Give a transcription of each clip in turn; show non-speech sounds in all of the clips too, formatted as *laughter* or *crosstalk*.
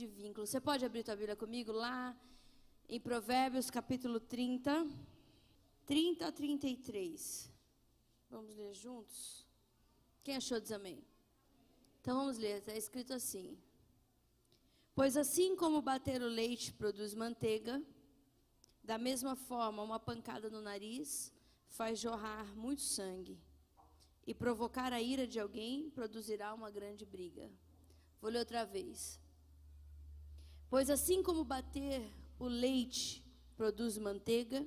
de vínculo. Você pode abrir tua Bíblia comigo lá em Provérbios capítulo 30, 30 a 33. Vamos ler juntos? Quem achou diz amém? Então vamos ler, está escrito assim. Pois assim como bater o leite produz manteiga, da mesma forma uma pancada no nariz faz jorrar muito sangue, e provocar a ira de alguém produzirá uma grande briga. Vou ler outra vez. Pois assim como bater o leite produz manteiga,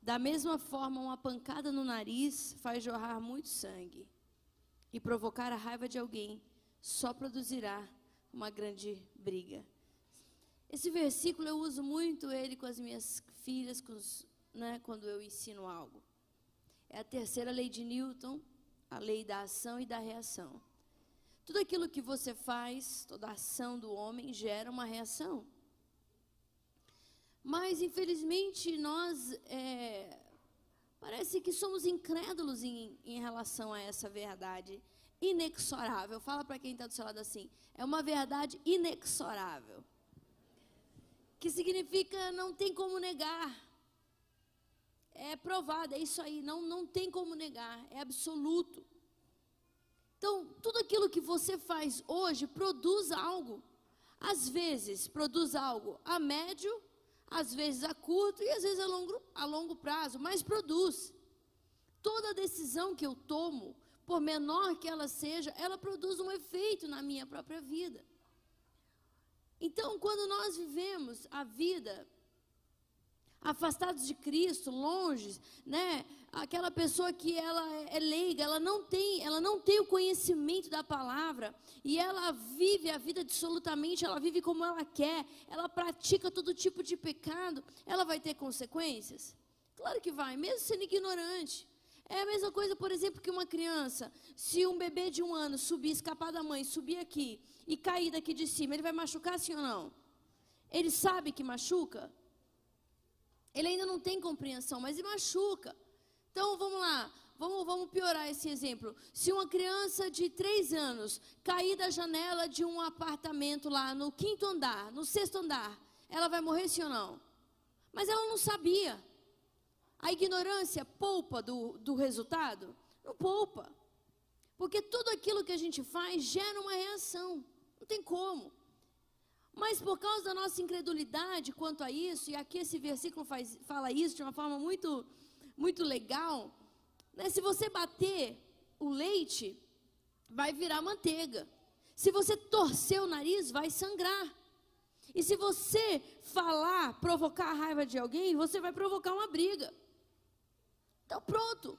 da mesma forma uma pancada no nariz faz jorrar muito sangue, e provocar a raiva de alguém só produzirá uma grande briga. Esse versículo eu uso muito ele com as minhas filhas, os, né, quando eu ensino algo. É a terceira lei de Newton, a lei da ação e da reação. Tudo aquilo que você faz, toda ação do homem gera uma reação. Mas, infelizmente, nós é, parece que somos incrédulos em, em relação a essa verdade inexorável. Fala para quem está do seu lado assim: é uma verdade inexorável. Que significa não tem como negar. É provado, é isso aí, não, não tem como negar, é absoluto. Então, tudo aquilo que você faz hoje produz algo. Às vezes, produz algo a médio, às vezes a curto e às vezes a longo, a longo prazo, mas produz. Toda decisão que eu tomo, por menor que ela seja, ela produz um efeito na minha própria vida. Então, quando nós vivemos a vida afastados de Cristo, longe, né? Aquela pessoa que ela é leiga, ela não tem, ela não tem o conhecimento da palavra e ela vive a vida absolutamente, ela vive como ela quer, ela pratica todo tipo de pecado, ela vai ter consequências? Claro que vai, mesmo sendo ignorante. É a mesma coisa, por exemplo, que uma criança, se um bebê de um ano subir, escapar da mãe, subir aqui e cair daqui de cima, ele vai machucar sim ou não? Ele sabe que machuca? Ele ainda não tem compreensão, mas ele machuca. Então vamos lá, vamos, vamos piorar esse exemplo. Se uma criança de três anos cair da janela de um apartamento lá no quinto andar, no sexto andar, ela vai morrer sim ou não? Mas ela não sabia. A ignorância poupa do, do resultado? Não poupa. Porque tudo aquilo que a gente faz gera uma reação. Não tem como. Mas por causa da nossa incredulidade quanto a isso, e aqui esse versículo faz, fala isso de uma forma muito, muito legal, né? se você bater o leite, vai virar manteiga. Se você torcer o nariz, vai sangrar. E se você falar, provocar a raiva de alguém, você vai provocar uma briga. Então pronto.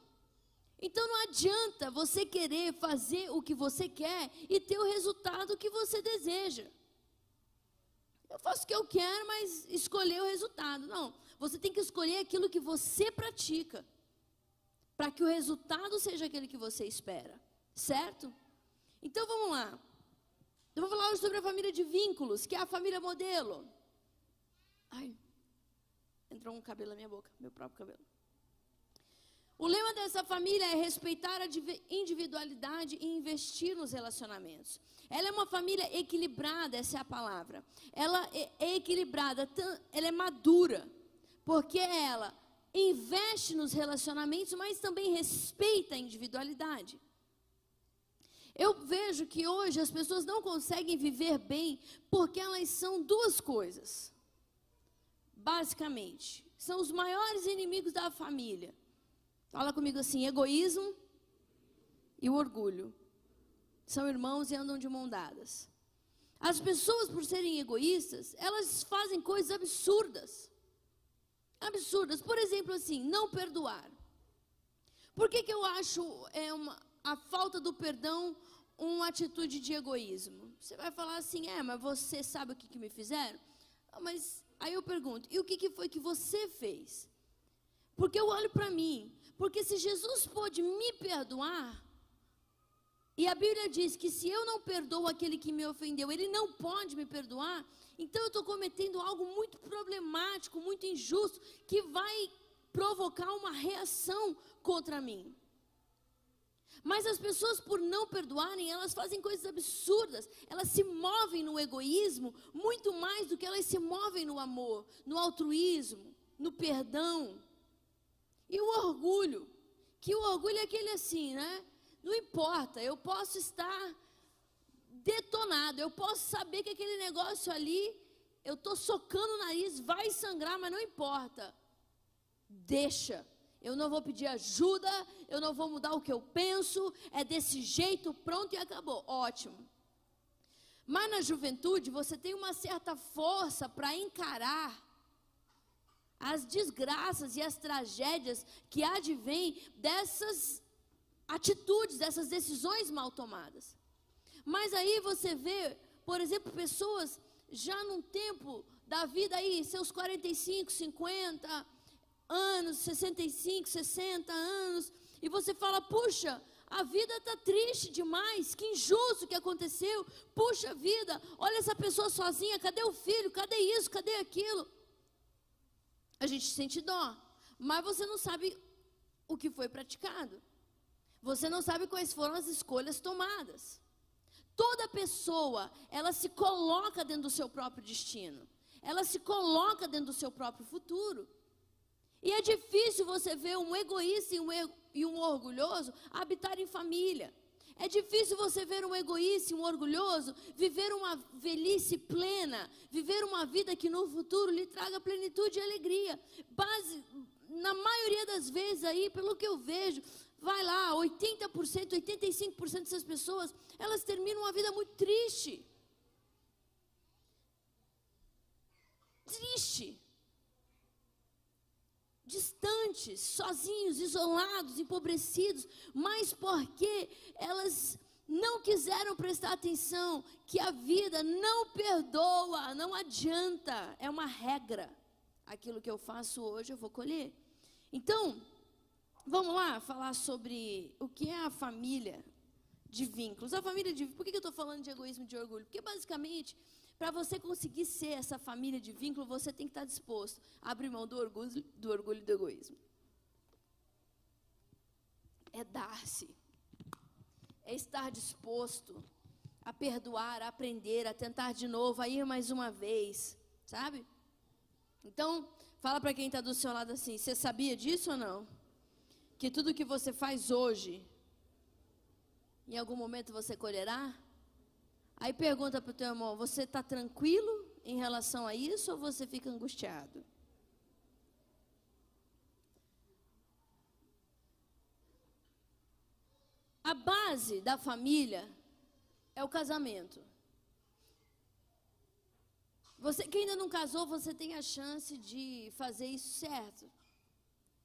Então não adianta você querer fazer o que você quer e ter o resultado que você deseja. Eu faço o que eu quero, mas escolher o resultado. Não, você tem que escolher aquilo que você pratica, para que o resultado seja aquele que você espera, certo? Então vamos lá. Eu vou falar hoje sobre a família de vínculos, que é a família modelo. Ai, entrou um cabelo na minha boca, meu próprio cabelo. O lema dessa família é respeitar a individualidade e investir nos relacionamentos. Ela é uma família equilibrada, essa é a palavra. Ela é, é equilibrada, ela é madura, porque ela investe nos relacionamentos, mas também respeita a individualidade. Eu vejo que hoje as pessoas não conseguem viver bem porque elas são duas coisas. Basicamente, são os maiores inimigos da família Fala comigo assim: egoísmo e o orgulho. São irmãos e andam de mão dadas. As pessoas, por serem egoístas, elas fazem coisas absurdas. Absurdas. Por exemplo, assim, não perdoar. Por que, que eu acho é, uma, a falta do perdão uma atitude de egoísmo? Você vai falar assim, é, mas você sabe o que, que me fizeram? Ah, mas aí eu pergunto, e o que, que foi que você fez? Porque eu olho para mim. Porque se Jesus pôde me perdoar, e a Bíblia diz que se eu não perdoo aquele que me ofendeu, ele não pode me perdoar, então eu estou cometendo algo muito problemático, muito injusto, que vai provocar uma reação contra mim. Mas as pessoas, por não perdoarem, elas fazem coisas absurdas. Elas se movem no egoísmo muito mais do que elas se movem no amor, no altruísmo, no perdão. E o orgulho. Que o orgulho é aquele assim, né? Não importa, eu posso estar detonado, eu posso saber que aquele negócio ali, eu estou socando o nariz, vai sangrar, mas não importa. Deixa. Eu não vou pedir ajuda, eu não vou mudar o que eu penso, é desse jeito, pronto e acabou. Ótimo. Mas na juventude você tem uma certa força para encarar as desgraças e as tragédias que advêm dessas atitudes, dessas decisões mal tomadas. Mas aí você vê, por exemplo, pessoas já num tempo da vida aí, seus 45, 50 anos, 65, 60 anos, e você fala: puxa, a vida está triste demais, que injusto que aconteceu, puxa vida, olha essa pessoa sozinha, cadê o filho, cadê isso, cadê aquilo? A gente sente dó, mas você não sabe o que foi praticado, você não sabe quais foram as escolhas tomadas. Toda pessoa, ela se coloca dentro do seu próprio destino, ela se coloca dentro do seu próprio futuro. E é difícil você ver um egoísta e um, e um orgulhoso habitar em família. É difícil você ver um egoísta e um orgulhoso viver uma velhice plena, viver uma vida que no futuro lhe traga plenitude e alegria. Base, na maioria das vezes aí, pelo que eu vejo, vai lá, 80%, 85% dessas pessoas, elas terminam uma vida muito triste. Triste distantes, sozinhos, isolados, empobrecidos, mas porque elas não quiseram prestar atenção que a vida não perdoa, não adianta, é uma regra. Aquilo que eu faço hoje eu vou colher. Então, vamos lá falar sobre o que é a família de vínculos. A família de Por que eu estou falando de egoísmo e de orgulho? Porque basicamente para você conseguir ser essa família de vínculo, você tem que estar disposto a abrir mão do orgulho, do orgulho e do egoísmo. É dar-se. É estar disposto a perdoar, a aprender, a tentar de novo, a ir mais uma vez, sabe? Então, fala para quem está do seu lado assim: você sabia disso ou não? Que tudo que você faz hoje, em algum momento você colherá? Aí pergunta para o teu irmão: você está tranquilo em relação a isso ou você fica angustiado? A base da família é o casamento. Você que ainda não casou, você tem a chance de fazer isso certo,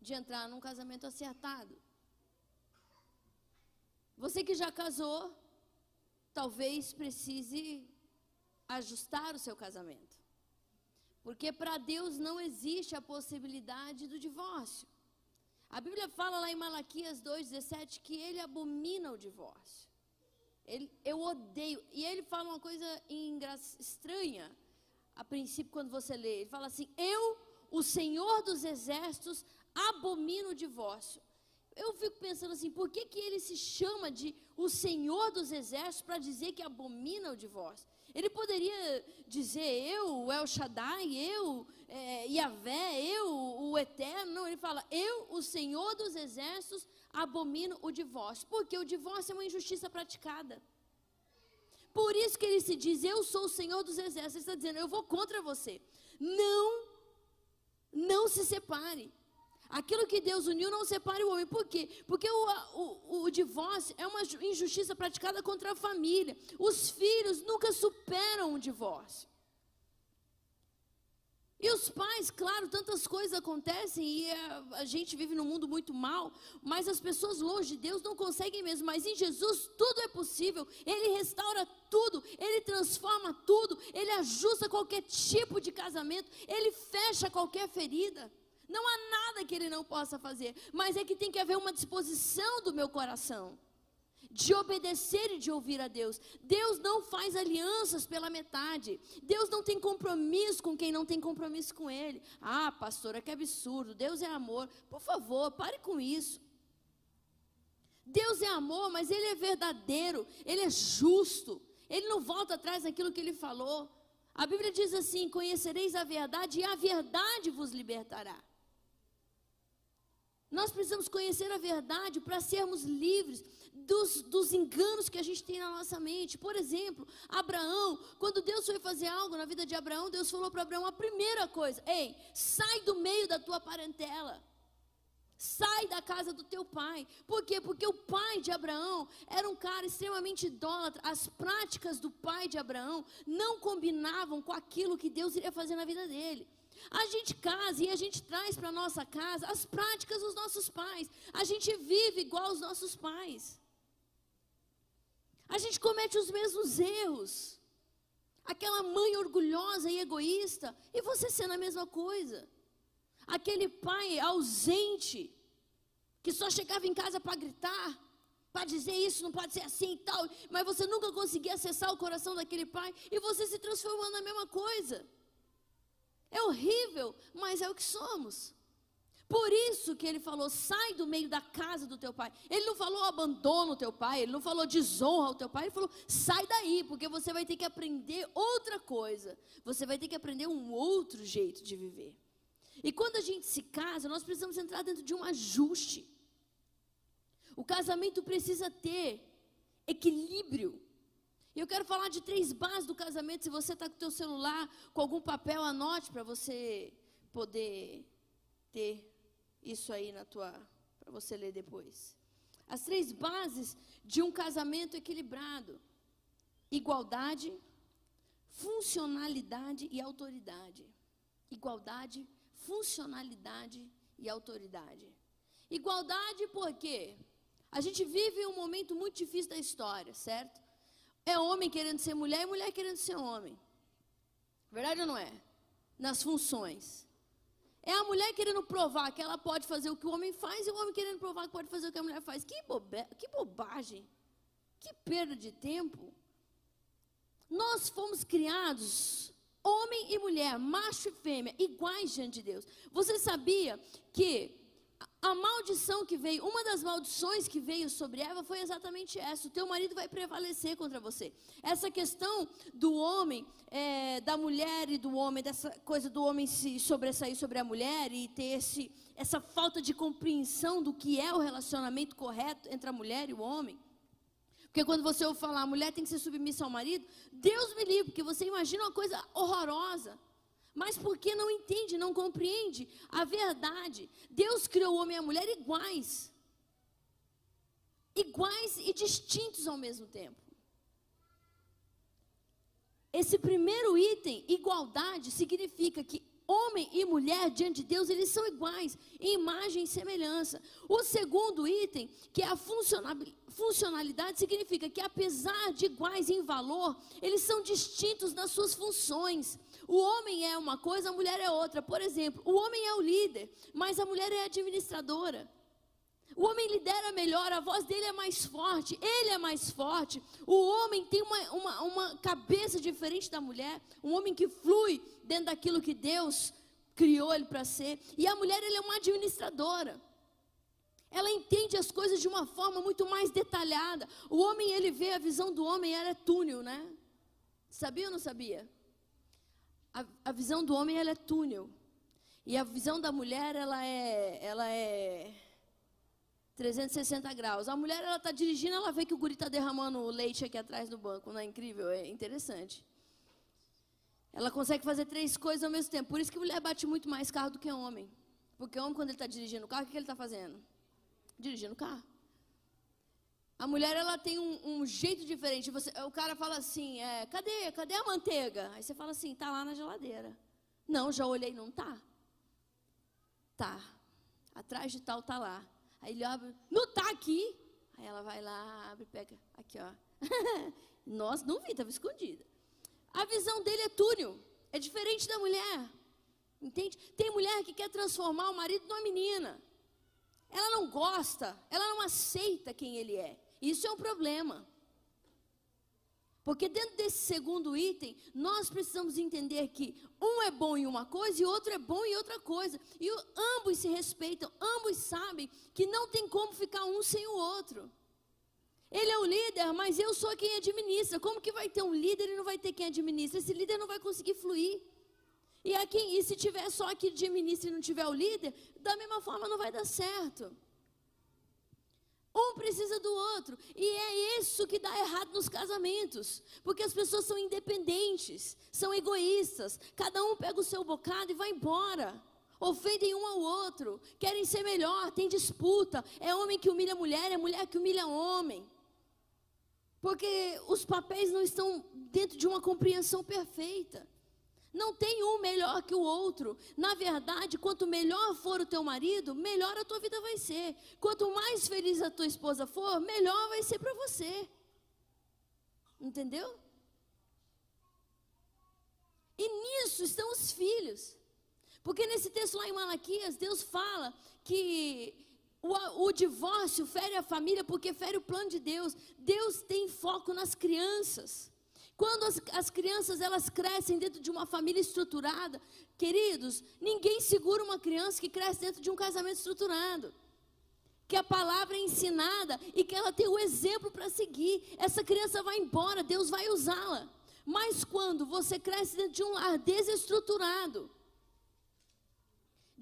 de entrar num casamento acertado. Você que já casou, talvez precise ajustar o seu casamento. Porque para Deus não existe a possibilidade do divórcio. A Bíblia fala lá em Malaquias 2,17 que ele abomina o divórcio. Ele, eu odeio. E ele fala uma coisa estranha, a princípio, quando você lê. Ele fala assim: Eu, o Senhor dos Exércitos, abomino o divórcio eu fico pensando assim, por que, que ele se chama de o Senhor dos Exércitos para dizer que abomina o divórcio? Ele poderia dizer eu, El Shaddai, eu, é, Yahvé, eu, o Eterno. Não, ele fala, eu, o Senhor dos Exércitos, abomino o divórcio. Porque o divórcio é uma injustiça praticada. Por isso que ele se diz, eu sou o Senhor dos Exércitos. Ele está dizendo, eu vou contra você. Não, não se separe. Aquilo que Deus uniu não separe o homem. Por quê? Porque o, o, o, divórcio é uma injustiça praticada contra a família. Os filhos nunca superam o divórcio. E os pais, claro, tantas coisas acontecem e a, a gente vive num mundo muito mal, mas as pessoas longe de Deus não conseguem mesmo. Mas em Jesus tudo é possível. Ele restaura tudo, ele transforma tudo, ele ajusta qualquer tipo de casamento, ele fecha qualquer ferida. Não há nada que ele não possa fazer, mas é que tem que haver uma disposição do meu coração de obedecer e de ouvir a Deus. Deus não faz alianças pela metade. Deus não tem compromisso com quem não tem compromisso com Ele. Ah, pastora, que absurdo. Deus é amor. Por favor, pare com isso. Deus é amor, mas Ele é verdadeiro, Ele é justo, Ele não volta atrás daquilo que Ele falou. A Bíblia diz assim: Conhecereis a verdade e a verdade vos libertará. Nós precisamos conhecer a verdade para sermos livres dos, dos, enganos que a gente tem na nossa mente. Por exemplo, Abraão, quando Deus foi fazer algo na vida de Abraão, Deus falou para Abraão a primeira coisa: Ei, sai do meio da tua parentela. Sai da casa do teu pai. Por quê? Porque o pai de Abraão era um cara extremamente idólatra. As práticas do pai de Abraão não combinavam com aquilo que Deus iria fazer na vida dele. A gente casa e a gente traz para nossa casa as práticas dos nossos pais. A gente vive igual os nossos pais. A gente comete os mesmos erros. Aquela mãe orgulhosa e egoísta, e você sendo a mesma coisa. Aquele pai ausente, que só chegava em casa para gritar, para dizer isso não pode ser assim e tal, mas você nunca conseguia acessar o coração daquele pai e você se transformando na mesma coisa. É horrível, mas é o que somos. Por isso que ele falou: sai do meio da casa do teu pai. Ele não falou abandono o teu pai, ele não falou desonra ao teu pai, ele falou: sai daí, porque você vai ter que aprender outra coisa. Você vai ter que aprender um outro jeito de viver. E quando a gente se casa, nós precisamos entrar dentro de um ajuste. O casamento precisa ter equilíbrio. E eu quero falar de três bases do casamento. Se você está com o teu celular, com algum papel, anote para você poder ter isso aí na tua, para você ler depois. As três bases de um casamento equilibrado: igualdade, funcionalidade e autoridade. Igualdade, funcionalidade e autoridade. Igualdade porque a gente vive um momento muito difícil da história, certo? É homem querendo ser mulher e mulher querendo ser homem. Verdade ou não é? Nas funções. É a mulher querendo provar que ela pode fazer o que o homem faz e o homem querendo provar que pode fazer o que a mulher faz. Que, bobe... que bobagem. Que perda de tempo. Nós fomos criados homem e mulher, macho e fêmea, iguais diante de Deus. Você sabia que a maldição que veio, uma das maldições que veio sobre Eva foi exatamente essa: o teu marido vai prevalecer contra você. Essa questão do homem, é, da mulher e do homem, dessa coisa do homem se sobressair sobre a mulher e ter esse, essa falta de compreensão do que é o relacionamento correto entre a mulher e o homem. Porque quando você ouve falar, a mulher tem que ser submissa ao marido, Deus me livre, porque você imagina uma coisa horrorosa. Mas porque não entende, não compreende a verdade. Deus criou o homem e a mulher iguais. Iguais e distintos ao mesmo tempo. Esse primeiro item, igualdade, significa que homem e mulher diante de Deus, eles são iguais, em imagem e semelhança. O segundo item, que é a funcionalidade, significa que apesar de iguais em valor, eles são distintos nas suas funções. O homem é uma coisa, a mulher é outra. Por exemplo, o homem é o líder, mas a mulher é a administradora. O homem lidera melhor, a voz dele é mais forte, ele é mais forte. O homem tem uma, uma, uma cabeça diferente da mulher, um homem que flui dentro daquilo que Deus criou ele para ser. E a mulher, ele é uma administradora. Ela entende as coisas de uma forma muito mais detalhada. O homem, ele vê a visão do homem, era túnel, né? Sabia ou não sabia? A, a visão do homem, ela é túnel. E a visão da mulher, ela é, ela é 360 graus. A mulher, ela está dirigindo, ela vê que o guri está derramando leite aqui atrás do banco. Não é incrível? É interessante. Ela consegue fazer três coisas ao mesmo tempo. Por isso que mulher bate muito mais carro do que homem. Porque homem, quando ele está dirigindo o carro, o que ele está fazendo? Dirigindo o carro. A mulher, ela tem um, um jeito diferente. Você, o cara fala assim, é, cadê, cadê a manteiga? Aí você fala assim, tá lá na geladeira. Não, já olhei, não tá. Tá. Atrás de tal, tá lá. Aí ele abre, não tá aqui. Aí ela vai lá, abre, pega, aqui ó. *laughs* Nossa, não vi, estava escondida. A visão dele é túnel, é diferente da mulher. Entende? Tem mulher que quer transformar o marido numa menina. Ela não gosta, ela não aceita quem ele é. Isso é um problema. Porque dentro desse segundo item, nós precisamos entender que um é bom em uma coisa e outro é bom em outra coisa. E ambos se respeitam, ambos sabem que não tem como ficar um sem o outro. Ele é o líder, mas eu sou quem administra. Como que vai ter um líder e não vai ter quem administra? Esse líder não vai conseguir fluir. E, aqui, e se tiver só que administra e não tiver o líder, da mesma forma não vai dar certo. Um precisa do outro. E é isso que dá errado nos casamentos. Porque as pessoas são independentes, são egoístas. Cada um pega o seu bocado e vai embora. Ofendem um ao outro, querem ser melhor, tem disputa. É homem que humilha mulher, é mulher que humilha homem. Porque os papéis não estão dentro de uma compreensão perfeita. Não tem um melhor que o outro. Na verdade, quanto melhor for o teu marido, melhor a tua vida vai ser. Quanto mais feliz a tua esposa for, melhor vai ser para você. Entendeu? E nisso estão os filhos. Porque nesse texto lá em Malaquias, Deus fala que o, o, divórcio fere a família porque fere o plano de Deus. Deus tem foco nas crianças. Quando as, as crianças elas crescem dentro de uma família estruturada, queridos, ninguém segura uma criança que cresce dentro de um casamento estruturado. Que a palavra é ensinada e que ela tem o exemplo para seguir. Essa criança vai embora, Deus vai usá-la. Mas quando você cresce dentro de um lar desestruturado,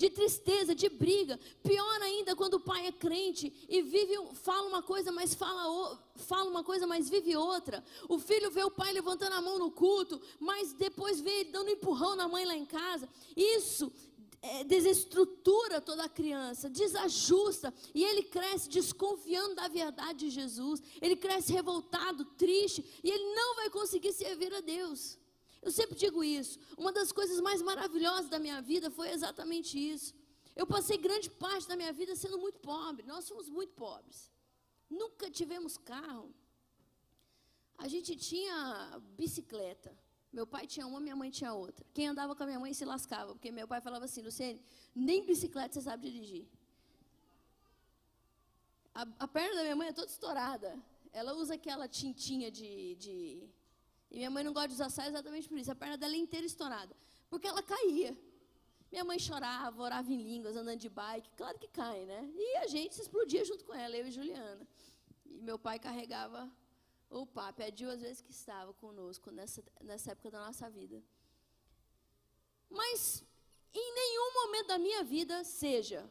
de tristeza, de briga. Pior ainda quando o pai é crente e vive, fala uma coisa, mas fala, fala uma coisa, mas vive outra. O filho vê o pai levantando a mão no culto, mas depois vê ele dando um empurrão na mãe lá em casa. Isso é, desestrutura toda a criança, desajusta, e ele cresce desconfiando da verdade de Jesus. Ele cresce revoltado, triste, e ele não vai conseguir servir a Deus. Eu sempre digo isso. Uma das coisas mais maravilhosas da minha vida foi exatamente isso. Eu passei grande parte da minha vida sendo muito pobre. Nós somos muito pobres. Nunca tivemos carro. A gente tinha bicicleta. Meu pai tinha uma, minha mãe tinha outra. Quem andava com a minha mãe se lascava, porque meu pai falava assim: Luciene, nem bicicleta você sabe dirigir. A, a perna da minha mãe é toda estourada. Ela usa aquela tintinha de, de e minha mãe não gosta de usar saia exatamente por isso. A perna dela é inteira estourada. Porque ela caía. Minha mãe chorava, orava em línguas, andando de bike. Claro que cai, né? E a gente se explodia junto com ela, eu e Juliana. E meu pai carregava o papo. É duas vezes que estava conosco nessa, nessa época da nossa vida. Mas em nenhum momento da minha vida, seja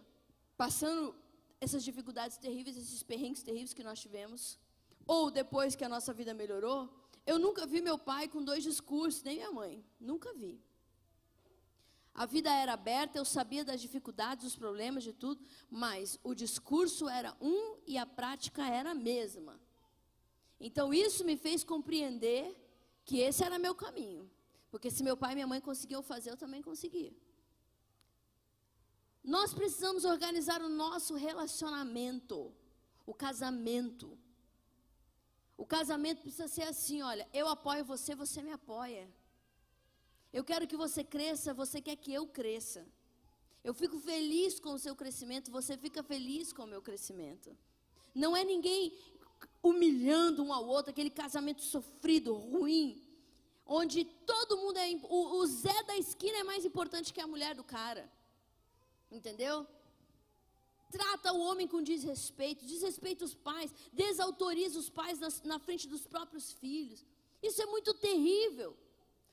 passando essas dificuldades terríveis, esses perrengues terríveis que nós tivemos, ou depois que a nossa vida melhorou, eu nunca vi meu pai com dois discursos, nem minha mãe. Nunca vi. A vida era aberta, eu sabia das dificuldades, dos problemas, de tudo, mas o discurso era um e a prática era a mesma. Então isso me fez compreender que esse era meu caminho. Porque se meu pai e minha mãe conseguiam fazer, eu também conseguia. Nós precisamos organizar o nosso relacionamento, o casamento. O casamento precisa ser assim, olha, eu apoio você, você me apoia. Eu quero que você cresça, você quer que eu cresça. Eu fico feliz com o seu crescimento, você fica feliz com o meu crescimento. Não é ninguém humilhando um ao outro, aquele casamento sofrido, ruim, onde todo mundo é. O, o Zé da esquina é mais importante que a mulher do cara. Entendeu? Trata o homem com desrespeito, desrespeita os pais, desautoriza os pais na, na frente dos próprios filhos. Isso é muito terrível,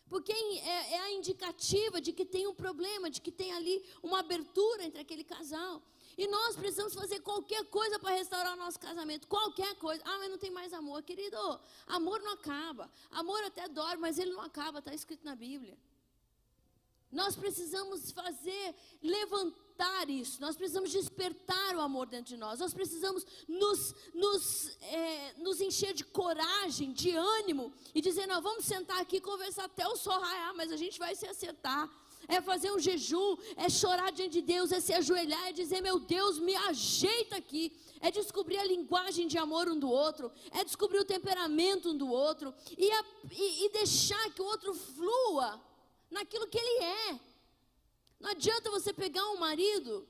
porque é, é a indicativa de que tem um problema, de que tem ali uma abertura entre aquele casal. E nós precisamos fazer qualquer coisa para restaurar o nosso casamento. Qualquer coisa. Ah, mas não tem mais amor. Querido, amor não acaba. Amor até dorme, mas ele não acaba. Está escrito na Bíblia. Nós precisamos fazer, levantar isso, nós precisamos despertar o amor dentro de nós, nós precisamos nos, nos, é, nos encher de coragem, de ânimo e dizer: nós vamos sentar aqui e conversar até o sol raiar, mas a gente vai se acertar. É fazer um jejum, é chorar diante de Deus, é se ajoelhar, é dizer: meu Deus, me ajeita aqui. É descobrir a linguagem de amor um do outro, é descobrir o temperamento um do outro e, a, e, e deixar que o outro flua naquilo que ele é. Não adianta você pegar um marido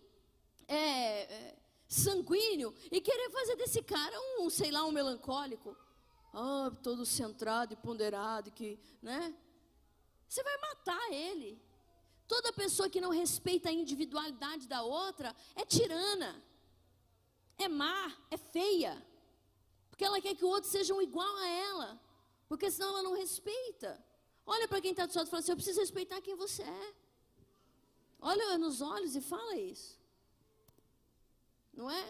é, é, sanguíneo e querer fazer desse cara um, sei lá, um melancólico. ah, todo centrado e ponderado, que, né? Você vai matar ele. Toda pessoa que não respeita a individualidade da outra é tirana, é má, é feia. Porque ela quer que o outro seja igual a ela. Porque senão ela não respeita. Olha para quem está do seu lado e fala assim: Eu preciso respeitar quem você é. Olha nos olhos e fala isso. Não é?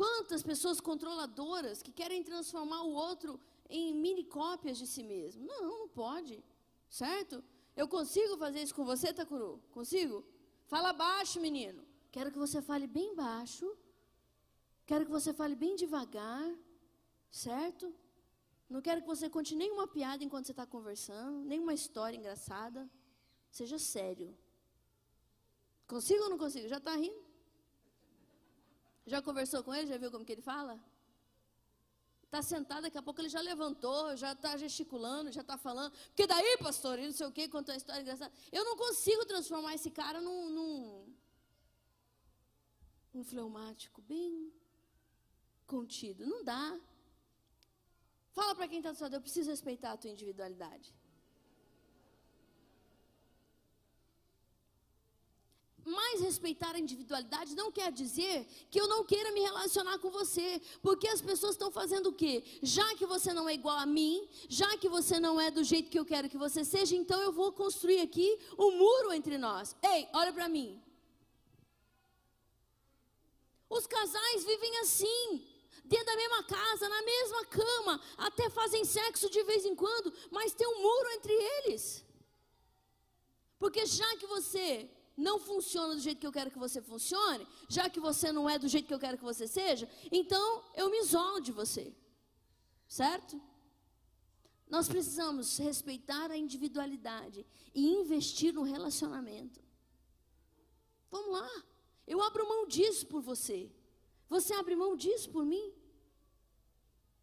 Quantas pessoas controladoras que querem transformar o outro em mini cópias de si mesmo? Não, não pode. Certo? Eu consigo fazer isso com você, Takuru? Consigo? Fala baixo, menino. Quero que você fale bem baixo. Quero que você fale bem devagar. Certo? Não quero que você conte nenhuma piada enquanto você está conversando, nenhuma história engraçada. Seja sério. Consigo ou não consigo? Já está rindo? Já conversou com ele? Já viu como que ele fala? Está sentado, daqui a pouco ele já levantou, já está gesticulando, já está falando. Porque daí, pastor, e não sei o quê, contou a história engraçada. Eu não consigo transformar esse cara num, num um fleumático bem contido. Não dá. Fala para quem está do seu lado, eu preciso respeitar a tua individualidade. Mas respeitar a individualidade não quer dizer que eu não queira me relacionar com você, porque as pessoas estão fazendo o quê? Já que você não é igual a mim, já que você não é do jeito que eu quero que você seja, então eu vou construir aqui um muro entre nós. Ei, olha para mim. Os casais vivem assim, dentro da mesma casa, na mesma cama, até fazem sexo de vez em quando, mas tem um muro entre eles. Porque já que você não funciona do jeito que eu quero que você funcione, já que você não é do jeito que eu quero que você seja, então eu me isolo de você. Certo? Nós precisamos respeitar a individualidade e investir no relacionamento. Vamos lá. Eu abro mão disso por você. Você abre mão disso por mim?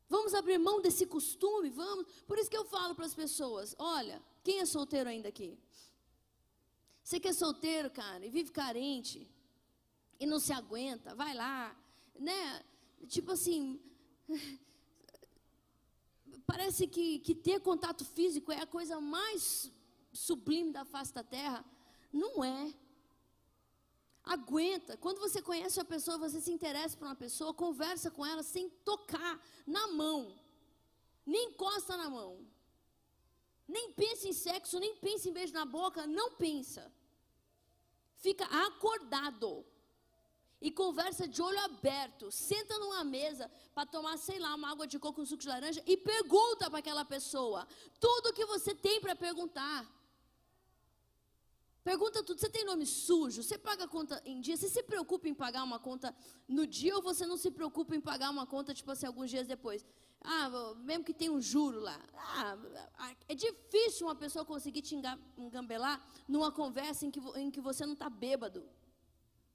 Vamos abrir mão desse costume, vamos. Por isso que eu falo para as pessoas: olha, quem é solteiro ainda aqui? Você que é solteiro, cara, e vive carente, e não se aguenta, vai lá, né? Tipo assim, *laughs* parece que, que ter contato físico é a coisa mais sublime da face da terra. Não é. Aguenta. Quando você conhece uma pessoa, você se interessa por uma pessoa, conversa com ela sem tocar na mão. Nem encosta na mão. Nem pensa em sexo, nem pensa em beijo na boca, não pensa. Fica acordado. E conversa de olho aberto. Senta numa mesa para tomar, sei lá, uma água de coco com suco de laranja e pergunta para aquela pessoa tudo que você tem para perguntar. Pergunta tudo. Você tem nome sujo? Você paga conta em dia? Você se preocupa em pagar uma conta no dia ou você não se preocupa em pagar uma conta, tipo assim, alguns dias depois? Ah, mesmo que tenha um juro lá. Ah, é difícil uma pessoa conseguir te engambelar numa conversa em que, em que você não está bêbado.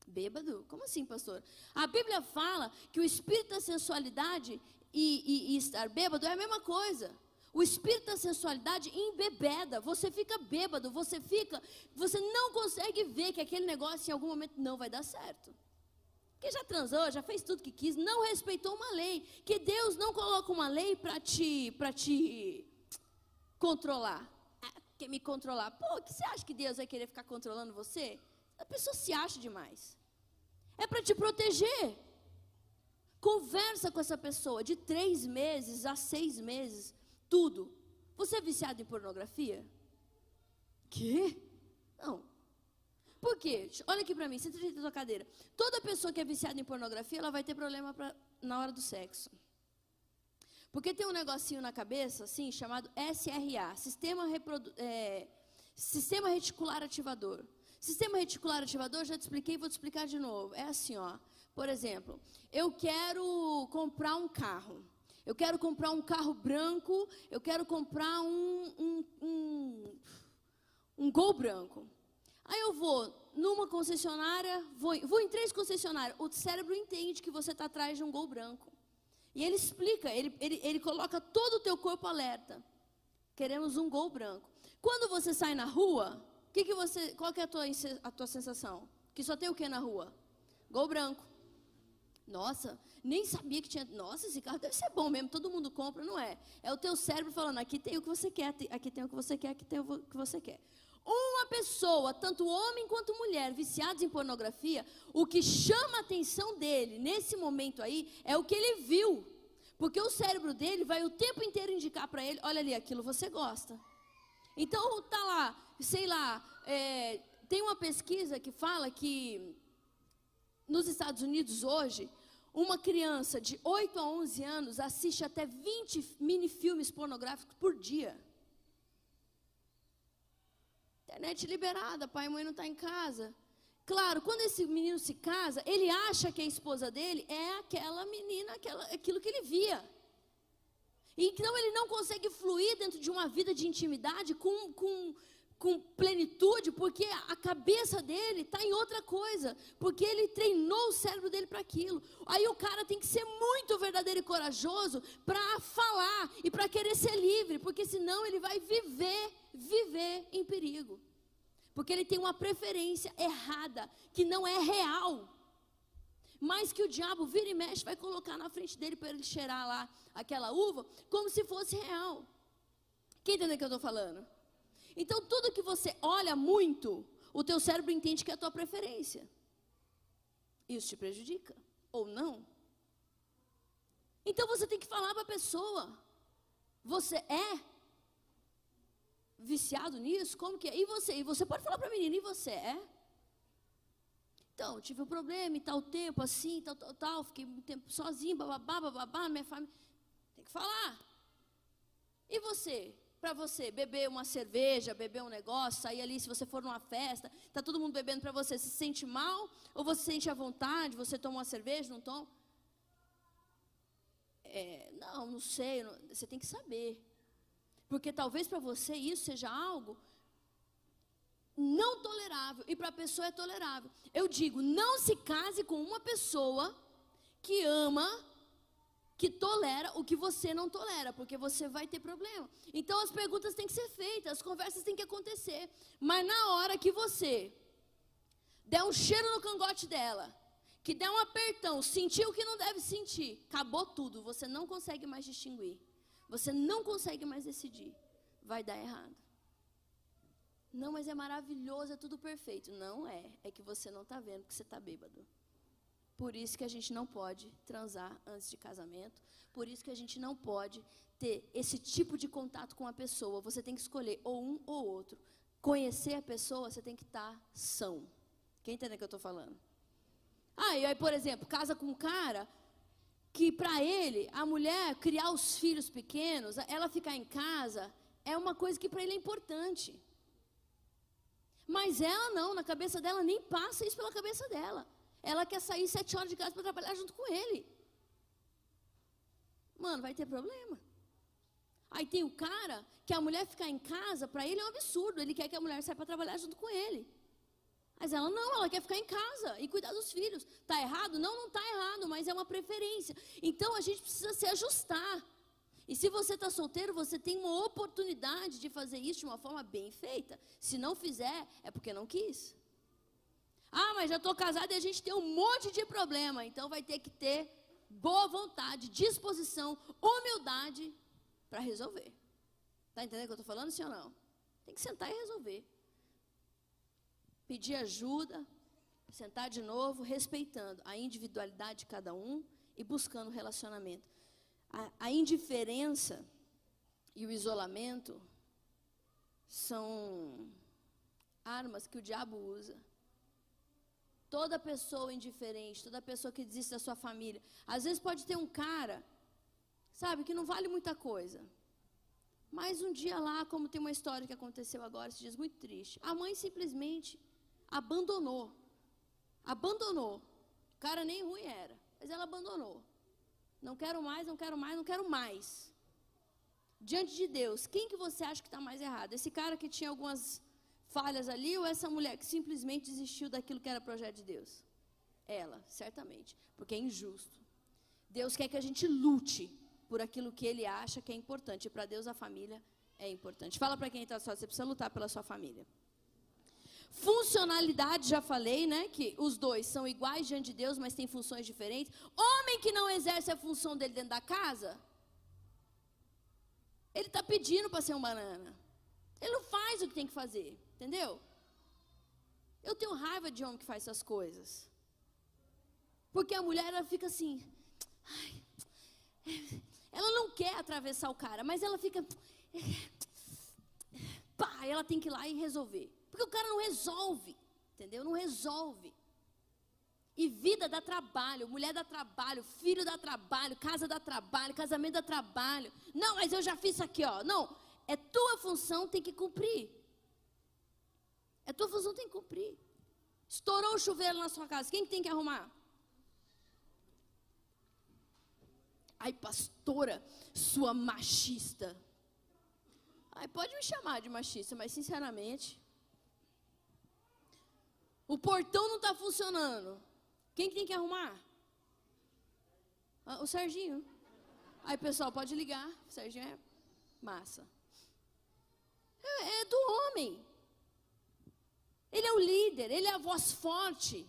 Bêbado? Como assim, pastor? A Bíblia fala que o espírito da sensualidade e, e, e estar bêbado é a mesma coisa. O espírito da sensualidade embebeda, você fica bêbado, você fica, você não consegue ver que aquele negócio em algum momento não vai dar certo que já transou, já fez tudo que quis, não respeitou uma lei. Que Deus não coloca uma lei para te, para te controlar. Ah, quer me controlar? Pô, que você acha que Deus vai querer ficar controlando você? A pessoa se acha demais. É para te proteger. Conversa com essa pessoa de três meses a seis meses, tudo. Você é viciado em pornografia? Que? Não. Por quê? Olha aqui para mim, senta na tua cadeira. Toda pessoa que é viciada em pornografia, ela vai ter problema pra, na hora do sexo. Porque tem um negocinho na cabeça, assim, chamado SRA, Sistema, Reprodu é, Sistema Reticular Ativador. Sistema Reticular Ativador, já te expliquei, vou te explicar de novo. É assim, ó. Por exemplo, eu quero comprar um carro. Eu quero comprar um carro branco, eu quero comprar um, um, um, um Gol branco. Aí eu vou numa concessionária, vou, vou em três concessionárias. O cérebro entende que você está atrás de um gol branco. E ele explica, ele, ele, ele coloca todo o teu corpo alerta. Queremos um gol branco. Quando você sai na rua, que que você, qual que é a tua, a tua sensação? Que só tem o que na rua? Gol branco. Nossa, nem sabia que tinha. Nossa, esse carro deve ser bom mesmo, todo mundo compra, não é? É o teu cérebro falando: aqui tem o que você quer, aqui tem o que você quer, aqui tem o que você quer. Uma pessoa, tanto homem quanto mulher, viciados em pornografia, o que chama a atenção dele nesse momento aí é o que ele viu. Porque o cérebro dele vai o tempo inteiro indicar para ele: olha ali, aquilo você gosta. Então, tá lá, sei lá, é, tem uma pesquisa que fala que nos Estados Unidos hoje, uma criança de 8 a 11 anos assiste até 20 mini-filmes pornográficos por dia. Internet liberada, pai e mãe não estão tá em casa. Claro, quando esse menino se casa, ele acha que a esposa dele é aquela menina, aquela, aquilo que ele via. Então ele não consegue fluir dentro de uma vida de intimidade com, com com plenitude, porque a cabeça dele está em outra coisa, porque ele treinou o cérebro dele para aquilo. Aí o cara tem que ser muito verdadeiro e corajoso para falar e para querer ser livre, porque senão ele vai viver, viver em perigo. Porque ele tem uma preferência errada, que não é real. Mas que o diabo vira e mexe, vai colocar na frente dele para ele cheirar lá aquela uva, como se fosse real. Quem entendeu o que eu estou falando? Então, tudo que você olha muito, o teu cérebro entende que é a tua preferência. Isso te prejudica ou não? Então você tem que falar para a pessoa: você é viciado nisso? Como que é? E você? E você pode falar para a menina: e você é? Então, tive um problema e tal tempo, assim, tal, tal, tal, fiquei um tempo sozinho, bababá, bababá, minha família. Tem que falar. E você? Para você beber uma cerveja, beber um negócio, sair ali, se você for numa festa, está todo mundo bebendo para você, você se sente mal ou você se sente à vontade, você toma uma cerveja, não toma? É, não, não sei, não, você tem que saber. Porque talvez para você isso seja algo não tolerável e para a pessoa é tolerável. Eu digo, não se case com uma pessoa que ama que tolera o que você não tolera, porque você vai ter problema. Então as perguntas têm que ser feitas, as conversas têm que acontecer. Mas na hora que você der um cheiro no cangote dela, que der um apertão, sentir o que não deve sentir, acabou tudo, você não consegue mais distinguir. Você não consegue mais decidir. Vai dar errado. Não, mas é maravilhoso, é tudo perfeito. Não é. É que você não está vendo que você está bêbado. Por isso que a gente não pode transar antes de casamento. Por isso que a gente não pode ter esse tipo de contato com a pessoa. Você tem que escolher ou um ou outro. Conhecer a pessoa, você tem que estar tá são. Quem entende o que eu estou falando? Ah, e aí, por exemplo, casa com um cara que para ele, a mulher criar os filhos pequenos, ela ficar em casa, é uma coisa que para ele é importante. Mas ela não, na cabeça dela nem passa isso pela cabeça dela. Ela quer sair sete horas de casa para trabalhar junto com ele. Mano, vai ter problema. Aí tem o cara que a mulher ficar em casa, para ele é um absurdo. Ele quer que a mulher saia para trabalhar junto com ele. Mas ela não, ela quer ficar em casa e cuidar dos filhos. Está errado? Não, não está errado, mas é uma preferência. Então a gente precisa se ajustar. E se você está solteiro, você tem uma oportunidade de fazer isso de uma forma bem feita. Se não fizer, é porque não quis. Ah, mas já estou casada e a gente tem um monte de problema. Então vai ter que ter boa vontade, disposição, humildade para resolver. Está entendendo o que eu estou falando, sim ou não? Tem que sentar e resolver. Pedir ajuda, sentar de novo, respeitando a individualidade de cada um e buscando relacionamento. A, a indiferença e o isolamento são armas que o diabo usa Toda pessoa indiferente, toda pessoa que desiste da sua família. Às vezes pode ter um cara, sabe, que não vale muita coisa. Mas um dia lá, como tem uma história que aconteceu agora, se diz muito triste. A mãe simplesmente abandonou. Abandonou. O cara nem ruim era, mas ela abandonou. Não quero mais, não quero mais, não quero mais. Diante de Deus, quem que você acha que está mais errado? Esse cara que tinha algumas falhas ali ou essa mulher que simplesmente desistiu daquilo que era projeto de Deus? Ela, certamente, porque é injusto. Deus quer que a gente lute por aquilo que ele acha que é importante. Para Deus a família é importante. Fala para quem está só, você precisa lutar pela sua família. Funcionalidade, já falei, né? Que os dois são iguais diante de Deus, mas têm funções diferentes. Homem que não exerce a função dele dentro da casa, ele está pedindo para ser um banana. Ele não faz o que tem que fazer, entendeu? Eu tenho raiva de homem que faz essas coisas. Porque a mulher, ela fica assim. Ai, ela não quer atravessar o cara, mas ela fica. Pá, ela tem que ir lá e resolver. Porque o cara não resolve, entendeu? Não resolve. E vida dá trabalho, mulher dá trabalho, filho dá trabalho, casa dá trabalho, casamento dá trabalho. Não, mas eu já fiz isso aqui, ó. Não, é tua função, tem que cumprir. É tua função, tem que cumprir. Estourou o chuveiro na sua casa, quem tem que arrumar? Ai, pastora, sua machista. Ai, pode me chamar de machista, mas sinceramente, o portão não está funcionando. Quem que tem que arrumar? Ah, o Serginho. Aí, pessoal, pode ligar. O Serginho é massa. É, é do homem. Ele é o líder, ele é a voz forte.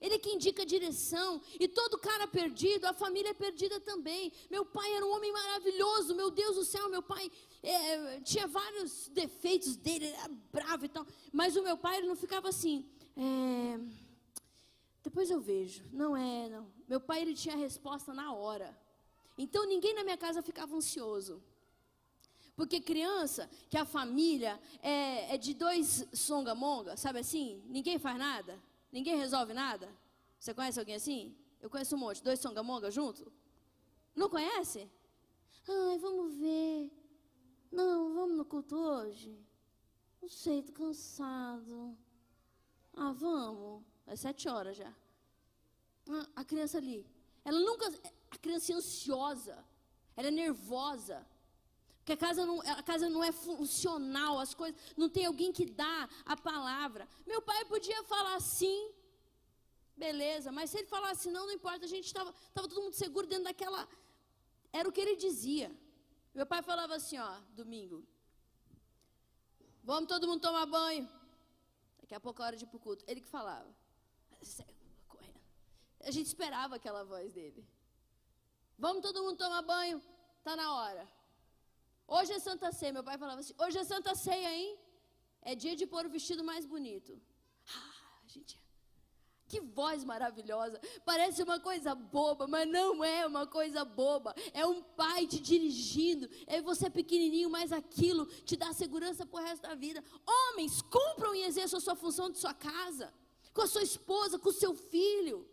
Ele é que indica a direção. E todo cara perdido, a família é perdida também. Meu pai era um homem maravilhoso, meu Deus do céu, meu pai é, tinha vários defeitos dele, ele era bravo e tal. Mas o meu pai ele não ficava assim. É, depois eu vejo. Não é, não. Meu pai ele tinha a resposta na hora. Então ninguém na minha casa ficava ansioso. Porque criança, que a família é, é de dois songamonga, sabe assim? Ninguém faz nada, ninguém resolve nada. Você conhece alguém assim? Eu conheço um monte, dois songamonga junto. Não conhece? Ai, vamos ver. Não, vamos no culto hoje. Não sei, tô cansado. Ah, vamos. É sete horas já. Ah, a criança ali. Ela nunca. A criança é ansiosa. Ela é nervosa. Porque a casa, não, a casa não é funcional, as coisas. Não tem alguém que dá a palavra. Meu pai podia falar sim. Beleza, mas se ele falasse não, não importa, a gente estava todo mundo seguro dentro daquela. Era o que ele dizia. Meu pai falava assim, ó, domingo. Vamos todo mundo tomar banho. Daqui a pouco é hora de ir para o culto. Ele que falava. A gente esperava aquela voz dele. Vamos todo mundo tomar banho. Tá na hora. Hoje é Santa Ceia. Meu pai falava assim: hoje é Santa Ceia, hein? É dia de pôr o vestido mais bonito. Ah, gente. Que voz maravilhosa. Parece uma coisa boba, mas não é uma coisa boba. É um pai te dirigindo. É você pequenininho, mas aquilo te dá segurança pro resto da vida. Homens, cumpram e exerçam a sua função de sua casa, com a sua esposa, com o seu filho.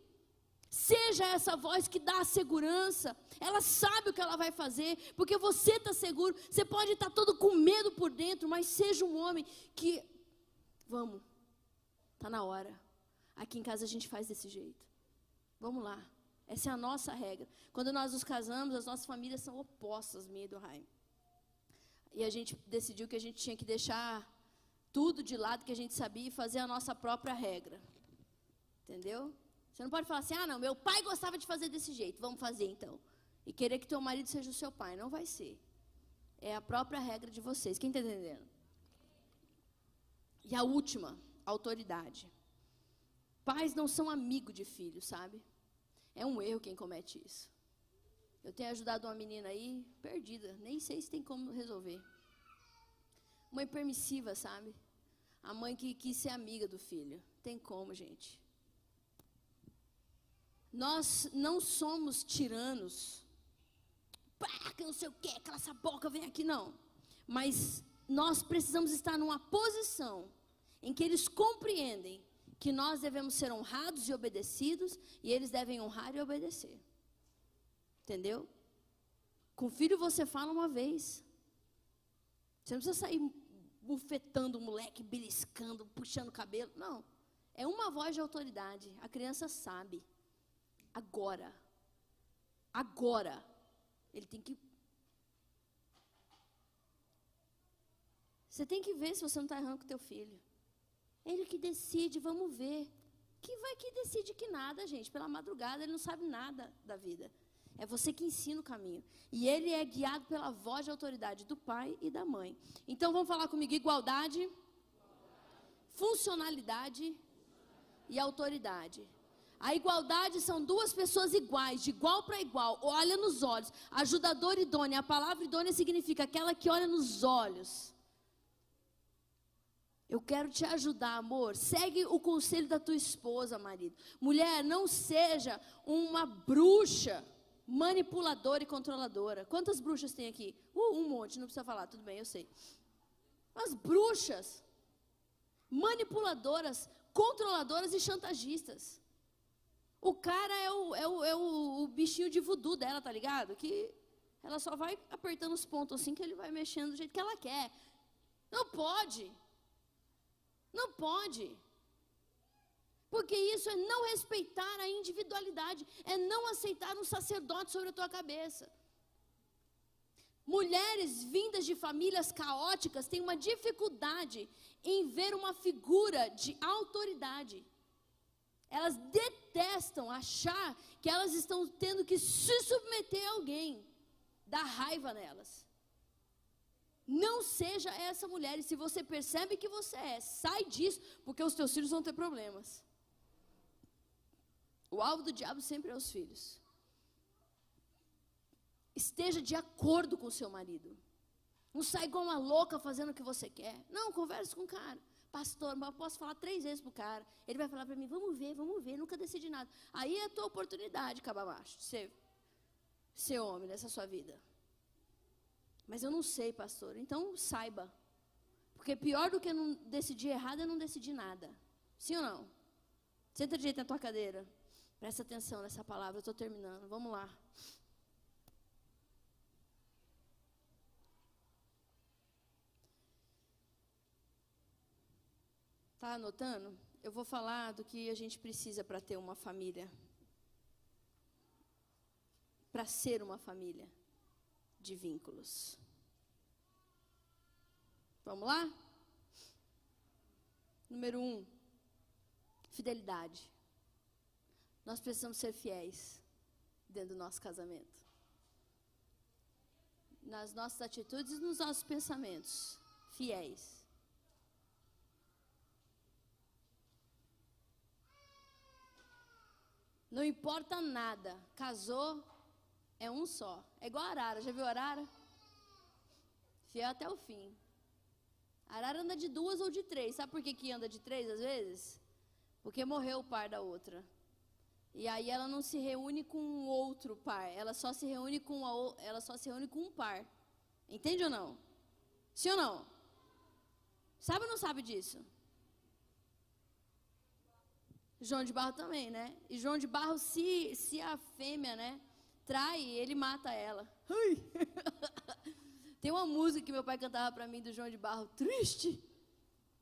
Seja essa voz que dá a segurança. Ela sabe o que ela vai fazer, porque você está seguro. Você pode estar tá todo com medo por dentro, mas seja um homem que. Vamos, está na hora. Aqui em casa a gente faz desse jeito. Vamos lá. Essa é a nossa regra. Quando nós nos casamos, as nossas famílias são opostas, minha e do Raim. E a gente decidiu que a gente tinha que deixar tudo de lado que a gente sabia e fazer a nossa própria regra. Entendeu? Você não pode falar assim: ah, não, meu pai gostava de fazer desse jeito, vamos fazer então. E querer que teu marido seja o seu pai. Não vai ser. É a própria regra de vocês. Quem está entendendo? E a última, autoridade. Pais não são amigos de filhos, sabe? É um erro quem comete isso. Eu tenho ajudado uma menina aí, perdida, nem sei se tem como resolver. Mãe permissiva, sabe? A mãe que quis ser amiga do filho. Tem como, gente. Nós não somos tiranos. Pá, que não sei o que, aquela essa boca vem aqui, não. Mas nós precisamos estar numa posição em que eles compreendem que nós devemos ser honrados e obedecidos, e eles devem honrar e obedecer. Entendeu? Com filho você fala uma vez. Você não precisa sair bufetando o moleque, beliscando, puxando o cabelo. Não. É uma voz de autoridade. A criança sabe. Agora. Agora. Ele tem que. Você tem que ver se você não está errando com teu filho. Ele que decide, vamos ver. Que vai que decide que nada, gente. Pela madrugada, ele não sabe nada da vida. É você que ensina o caminho. E ele é guiado pela voz de autoridade do pai e da mãe. Então vamos falar comigo: igualdade, funcionalidade e autoridade. A igualdade são duas pessoas iguais, de igual para igual, olha nos olhos. Ajudador idônea, a palavra idônea significa aquela que olha nos olhos. Eu quero te ajudar, amor. Segue o conselho da tua esposa, marido. Mulher, não seja uma bruxa manipuladora e controladora. Quantas bruxas tem aqui? Uh, um monte, não precisa falar, tudo bem, eu sei. As bruxas, manipuladoras, controladoras e chantagistas. O cara é o, é o, é o, o bichinho de voodoo dela, tá ligado? Que ela só vai apertando os pontos assim que ele vai mexendo do jeito que ela quer. Não pode. Não pode. Porque isso é não respeitar a individualidade, é não aceitar um sacerdote sobre a tua cabeça. Mulheres vindas de famílias caóticas têm uma dificuldade em ver uma figura de autoridade. Elas detestam achar que elas estão tendo que se submeter a alguém. Dá raiva nelas. Não seja essa mulher. E se você percebe que você é, sai disso, porque os teus filhos vão ter problemas. O alvo do diabo sempre é os filhos. Esteja de acordo com o seu marido. Não sai igual uma louca fazendo o que você quer. Não, converse com o cara pastor, mas posso falar três vezes pro cara. Ele vai falar para mim, vamos ver, vamos ver, nunca decidi nada. Aí é a tua oportunidade, cababacho, de ser, ser homem nessa sua vida. Mas eu não sei, pastor. Então saiba. Porque pior do que não decidir errado é não decidir nada. Sim ou não? Senta direito na tua cadeira. Presta atenção nessa palavra, eu estou terminando. Vamos lá. Está anotando? Eu vou falar do que a gente precisa para ter uma família. Para ser uma família de vínculos. Vamos lá? Número um, fidelidade. Nós precisamos ser fiéis dentro do nosso casamento. Nas nossas atitudes e nos nossos pensamentos. Fiéis. Não importa nada. Casou, é um só. É igual a arara. Já viu a arara? Fiel até o fim. A arara anda de duas ou de três. Sabe por que, que anda de três às vezes? Porque morreu o par da outra. E aí ela não se reúne com um outro par. Ela só se reúne com, a, ela só se reúne com um par. Entende ou não? Sim ou não? Sabe ou não sabe disso? João de Barro também, né? E João de Barro, se, se a fêmea, né, trai, ele mata ela. *laughs* Tem uma música que meu pai cantava para mim do João de Barro, triste.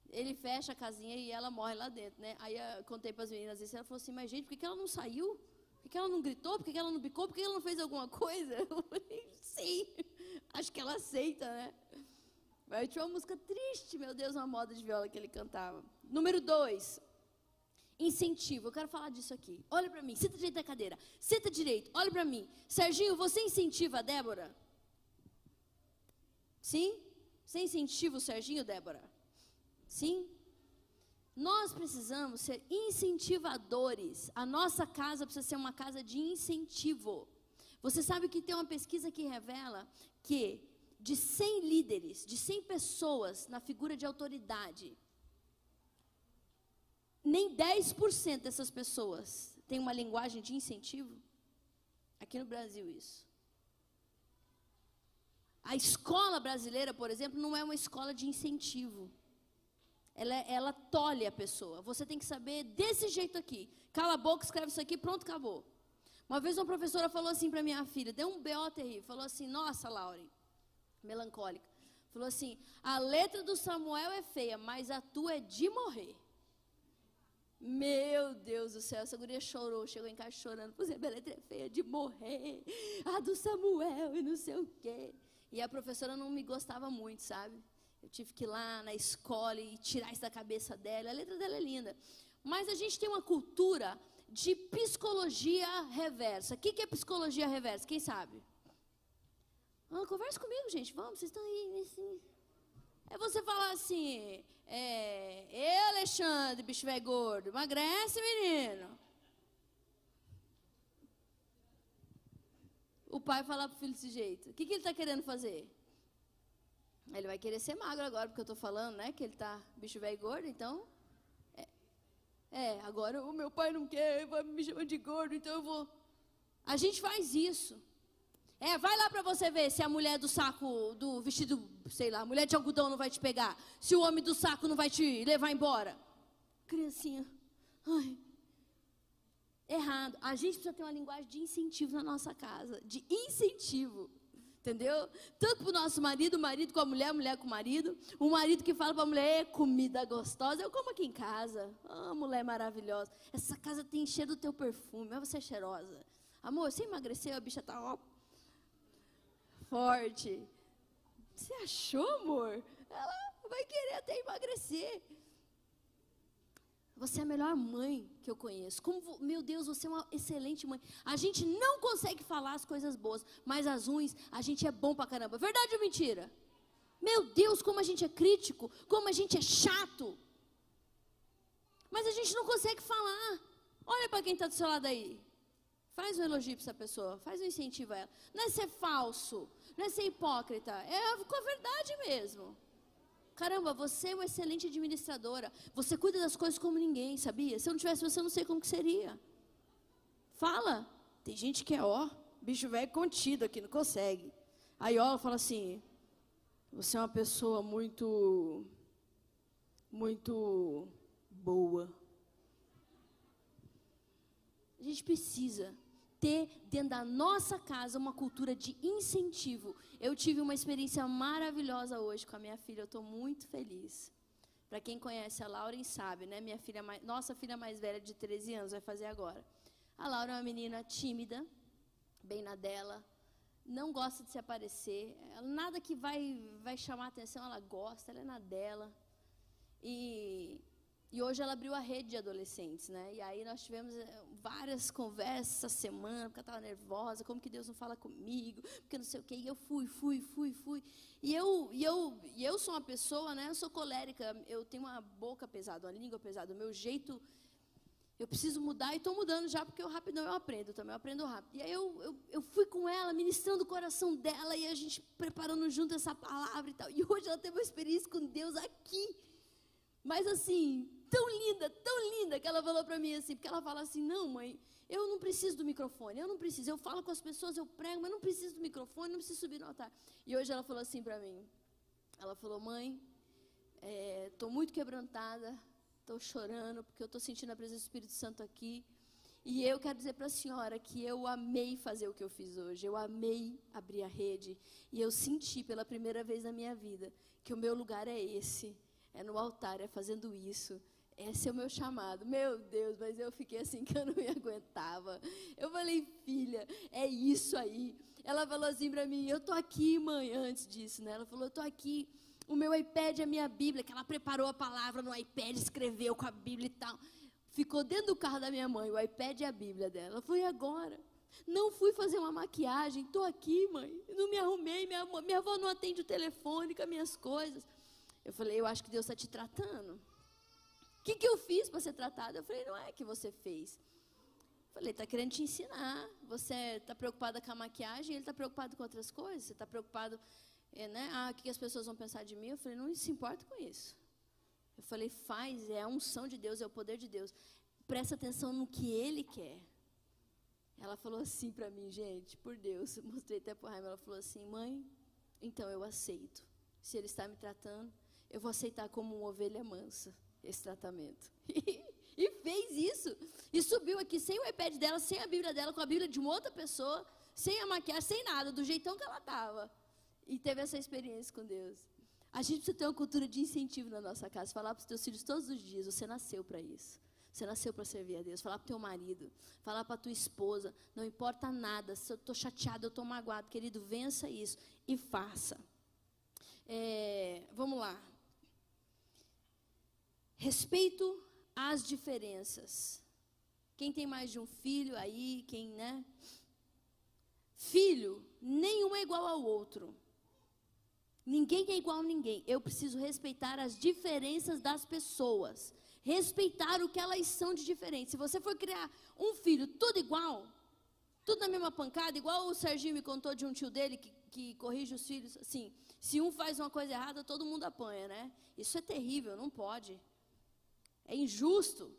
Ele fecha a casinha e ela morre lá dentro, né? Aí eu contei para as meninas isso, ela falou assim, mas gente, por que, que ela não saiu? Por que ela não gritou? Por que, ela não picou? Por que ela não fez alguma coisa? *laughs* Eu falei, sim, acho que ela aceita, né? Mas tinha uma música triste, meu Deus, uma moda de viola que ele cantava. Número dois, Incentivo, eu quero falar disso aqui. Olha para mim, senta direito da cadeira. Senta direito, olha para mim. Serginho, você incentiva a Débora? Sim? Você incentiva o Serginho, Débora? Sim? Nós precisamos ser incentivadores. A nossa casa precisa ser uma casa de incentivo. Você sabe que tem uma pesquisa que revela que de 100 líderes, de 100 pessoas na figura de autoridade, nem 10% dessas pessoas têm uma linguagem de incentivo. Aqui no Brasil, isso. A escola brasileira, por exemplo, não é uma escola de incentivo. Ela, ela tolhe a pessoa. Você tem que saber desse jeito aqui. Cala a boca, escreve isso aqui, pronto, acabou. Uma vez uma professora falou assim para minha filha, deu um BO terrível. Falou assim: Nossa, Lauren, melancólica. Falou assim: A letra do Samuel é feia, mas a tua é de morrer. Meu Deus do céu, essa guria chorou, chegou em casa chorando. Pois é, letra é feia de morrer. A do Samuel e não sei o quê. E a professora não me gostava muito, sabe? Eu tive que ir lá na escola e tirar isso da cabeça dela. A letra dela é linda. Mas a gente tem uma cultura de psicologia reversa. O que, que é psicologia reversa? Quem sabe? Ah, conversa comigo, gente. Vamos, vocês estão aí. Nesse... É você falar assim: É, Ê, Alexandre, bicho velho gordo, emagrece, menino. O pai fala pro filho desse jeito. O que, que ele está querendo fazer? Ele vai querer ser magro agora, porque eu estou falando, né? Que ele tá bicho velho gordo, então. É, é, agora o meu pai não quer, vai me chamar de gordo, então eu vou. A gente faz isso. É, vai lá para você ver se a mulher do saco, do vestido, sei lá, mulher de algodão não vai te pegar. Se o homem do saco não vai te levar embora. Criancinha. Ai. Errado. A gente precisa ter uma linguagem de incentivo na nossa casa. De incentivo. Entendeu? Tanto para o nosso marido, o marido com a mulher, a mulher com o marido. O marido que fala para a mulher, comida gostosa, eu como aqui em casa. Ah, mulher maravilhosa. Essa casa tem cheiro do teu perfume, mas você é cheirosa. Amor, você emagreceu, a bicha tá ó, forte. Você achou, amor? Ela vai querer até emagrecer. Você é a melhor mãe que eu conheço. Como, meu Deus, você é uma excelente mãe. A gente não consegue falar as coisas boas, mas as ruins, a gente é bom pra caramba. Verdade ou mentira? Meu Deus, como a gente é crítico, como a gente é chato. Mas a gente não consegue falar. Olha para quem está do seu lado aí. Faz um elogio para essa pessoa, faz um incentivo a ela. Não é ser falso, não é ser hipócrita, é com a verdade mesmo. Caramba, você é uma excelente administradora. Você cuida das coisas como ninguém, sabia? Se eu não tivesse você, eu não sei como que seria. Fala. Tem gente que é, ó, bicho velho contido aqui, não consegue. Aí, ó, fala assim: você é uma pessoa muito, muito boa. A gente precisa ter dentro da nossa casa uma cultura de incentivo. Eu tive uma experiência maravilhosa hoje com a minha filha, eu estou muito feliz. Para quem conhece a Lauren sabe, né? Minha filha mais, nossa filha mais velha de 13 anos vai fazer agora. A Laura é uma menina tímida, bem na dela, não gosta de se aparecer, nada que vai vai chamar atenção, ela gosta, ela é na dela. E e hoje ela abriu a rede de adolescentes, né? E aí nós tivemos eh, várias conversas essa semana, porque ela estava nervosa, como que Deus não fala comigo, porque não sei o quê. E eu fui, fui, fui, fui. E eu, e eu, e eu sou uma pessoa, né? Eu sou colérica, eu tenho uma boca pesada, uma língua pesada. O meu jeito, eu preciso mudar e estou mudando já, porque eu rapidão eu aprendo também, eu aprendo rápido. E aí eu, eu, eu fui com ela, ministrando o coração dela, e a gente preparando junto essa palavra e tal. E hoje ela teve uma experiência com Deus aqui. Mas assim, tão linda, tão linda, que ela falou para mim assim, porque ela fala assim, não mãe, eu não preciso do microfone, eu não preciso, eu falo com as pessoas, eu prego, mas não preciso do microfone, não preciso subir no altar. E hoje ela falou assim para mim, ela falou, mãe, estou é, muito quebrantada, estou chorando, porque eu estou sentindo a presença do Espírito Santo aqui, e eu quero dizer para a senhora que eu amei fazer o que eu fiz hoje, eu amei abrir a rede, e eu senti pela primeira vez na minha vida que o meu lugar é esse, é no altar, é fazendo isso. Esse é o meu chamado. Meu Deus, mas eu fiquei assim que eu não me aguentava. Eu falei, filha, é isso aí. Ela falou assim para mim, eu tô aqui, mãe, antes disso, né? Ela falou, eu tô aqui. O meu iPad é a minha Bíblia, que ela preparou a palavra no iPad, escreveu com a Bíblia e tal. Ficou dentro do carro da minha mãe, o iPad e a Bíblia dela. Foi agora. Não fui fazer uma maquiagem, estou aqui, mãe. Não me arrumei, minha, minha avó não atende o telefone com as minhas coisas. Eu falei, eu acho que Deus está te tratando que, que eu fiz para ser tratada? Eu falei, não é que você fez. Eu falei, está querendo te ensinar. Você está preocupada com a maquiagem, ele está preocupado com outras coisas. Você está preocupado, é, né? Ah, o que as pessoas vão pensar de mim? Eu falei, não se importa com isso. Eu falei, faz, é a unção de Deus, é o poder de Deus. Presta atenção no que Ele quer. Ela falou assim para mim, gente, por Deus, mostrei até para Raima, ela falou assim, mãe, então eu aceito. Se Ele está me tratando, eu vou aceitar como uma ovelha mansa esse tratamento. *laughs* e fez isso. E subiu aqui sem o iPad dela, sem a Bíblia dela, com a Bíblia de uma outra pessoa, sem a maquiagem, sem nada, do jeitão que ela estava. E teve essa experiência com Deus. A gente precisa ter uma cultura de incentivo na nossa casa. Falar para os teus filhos todos os dias: você nasceu para isso. Você nasceu para servir a Deus. Falar para o teu marido, falar para a tua esposa, não importa nada. Se eu estou chateado, eu estou magoado, querido, vença isso e faça. É, vamos lá. Respeito às diferenças. Quem tem mais de um filho aí, quem, né? Filho, nenhum é igual ao outro. Ninguém é igual a ninguém. Eu preciso respeitar as diferenças das pessoas. Respeitar o que elas são de diferente. Se você for criar um filho tudo igual, tudo na mesma pancada, igual o Serginho me contou de um tio dele que, que corrige os filhos, assim, se um faz uma coisa errada, todo mundo apanha, né? Isso é terrível, não pode. É injusto.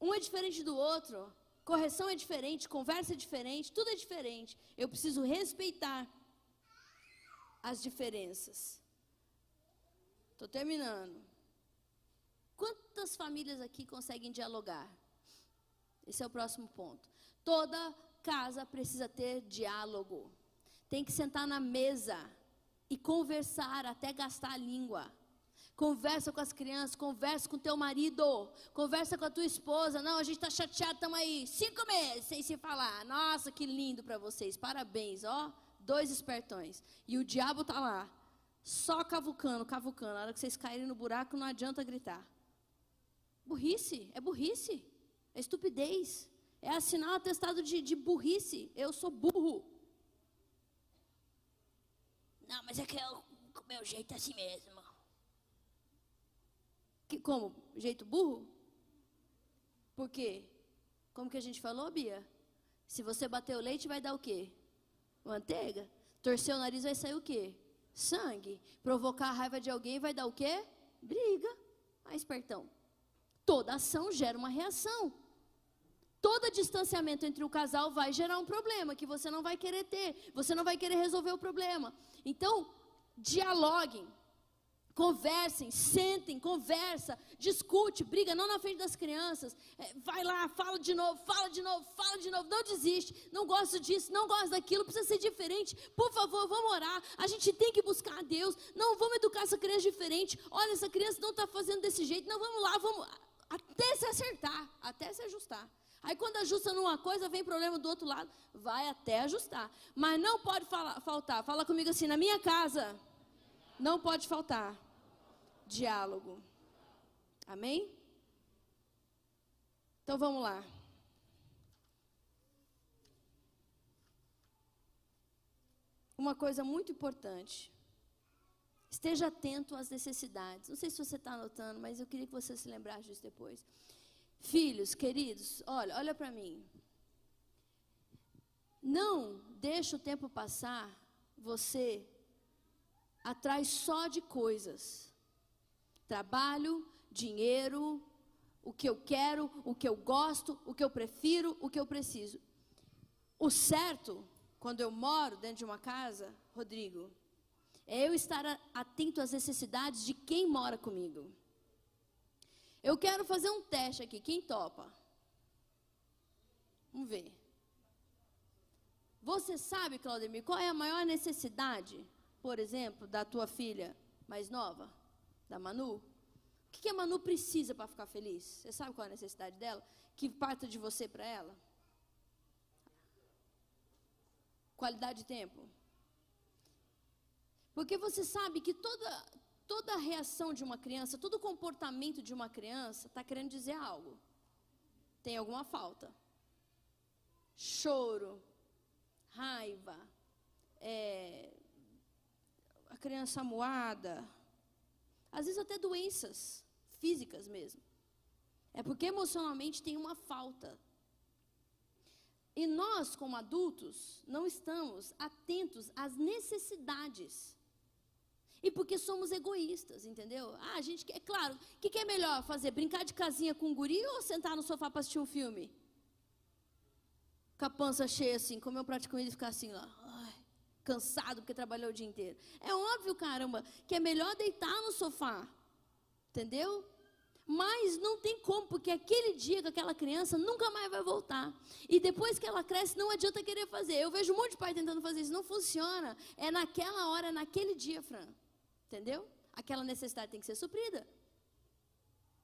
Um é diferente do outro. Correção é diferente, conversa é diferente, tudo é diferente. Eu preciso respeitar as diferenças. Estou terminando. Quantas famílias aqui conseguem dialogar? Esse é o próximo ponto. Toda casa precisa ter diálogo. Tem que sentar na mesa e conversar até gastar a língua. Conversa com as crianças, conversa com teu marido, conversa com a tua esposa. Não, a gente está chateado, estamos aí cinco meses sem se falar. Nossa, que lindo para vocês, parabéns, ó, dois espertões. E o diabo está lá, só cavucando, cavucando. Na hora que vocês caírem no buraco, não adianta gritar. Burrice, é burrice, é estupidez, é assinar um atestado de, de burrice. Eu sou burro. Não, mas é que o meu jeito é assim mesmo. Que, como? Jeito burro? Por quê? Como que a gente falou, Bia? Se você bater o leite, vai dar o quê? Manteiga. Torcer o nariz, vai sair o quê? Sangue. Provocar a raiva de alguém, vai dar o quê? Briga. Mais espertão. Toda ação gera uma reação. Todo distanciamento entre o casal vai gerar um problema que você não vai querer ter. Você não vai querer resolver o problema. Então, dialoguem. Conversem, sentem, conversa, discute, briga, não na frente das crianças. É, vai lá, fala de novo, fala de novo, fala de novo. Não desiste, não gosto disso, não gosto daquilo, precisa ser diferente. Por favor, vamos orar. A gente tem que buscar a Deus. Não, vamos educar essa criança diferente. Olha, essa criança não está fazendo desse jeito. Não, vamos lá, vamos. Até se acertar, até se ajustar. Aí quando ajusta numa coisa, vem problema do outro lado, vai até ajustar. Mas não pode falar, faltar. Fala comigo assim, na minha casa, não pode faltar diálogo. Amém? Então vamos lá. Uma coisa muito importante. Esteja atento às necessidades. Não sei se você está anotando, mas eu queria que você se lembrasse disso depois. Filhos, queridos, olha, olha para mim. Não deixe o tempo passar você atrás só de coisas Trabalho, dinheiro, o que eu quero, o que eu gosto, o que eu prefiro, o que eu preciso. O certo, quando eu moro dentro de uma casa, Rodrigo, é eu estar atento às necessidades de quem mora comigo. Eu quero fazer um teste aqui. Quem topa? Vamos ver. Você sabe, Claudemir, qual é a maior necessidade, por exemplo, da tua filha mais nova? Da Manu? O que, a Manu precisa para ficar feliz? Você sabe qual é a necessidade dela? Que parta de você para ela? Qualidade de tempo. Porque você sabe que toda, toda a reação de uma criança, todo o comportamento de uma criança está querendo dizer algo. Tem alguma falta. Choro, raiva, é, a criança moada, às vezes até doenças físicas mesmo. É porque emocionalmente tem uma falta. E nós, como adultos, não estamos atentos às necessidades. E porque somos egoístas, entendeu? Ah, a gente quer, é claro, o que, que, é melhor fazer? Brincar de casinha com um guri ou sentar no sofá para assistir um filme? Com a pança cheia assim, comer um prato de comida e ficar assim lá cansado porque trabalhou o dia inteiro. É óbvio, caramba, que é melhor deitar no sofá. Entendeu? Mas não tem como, porque aquele dia com aquela criança nunca mais vai voltar. E depois que ela cresce, não adianta querer fazer. Eu vejo um monte de pai tentando fazer isso, não funciona. É naquela hora, naquele dia, Fran. Entendeu? Aquela necessidade tem que ser suprida.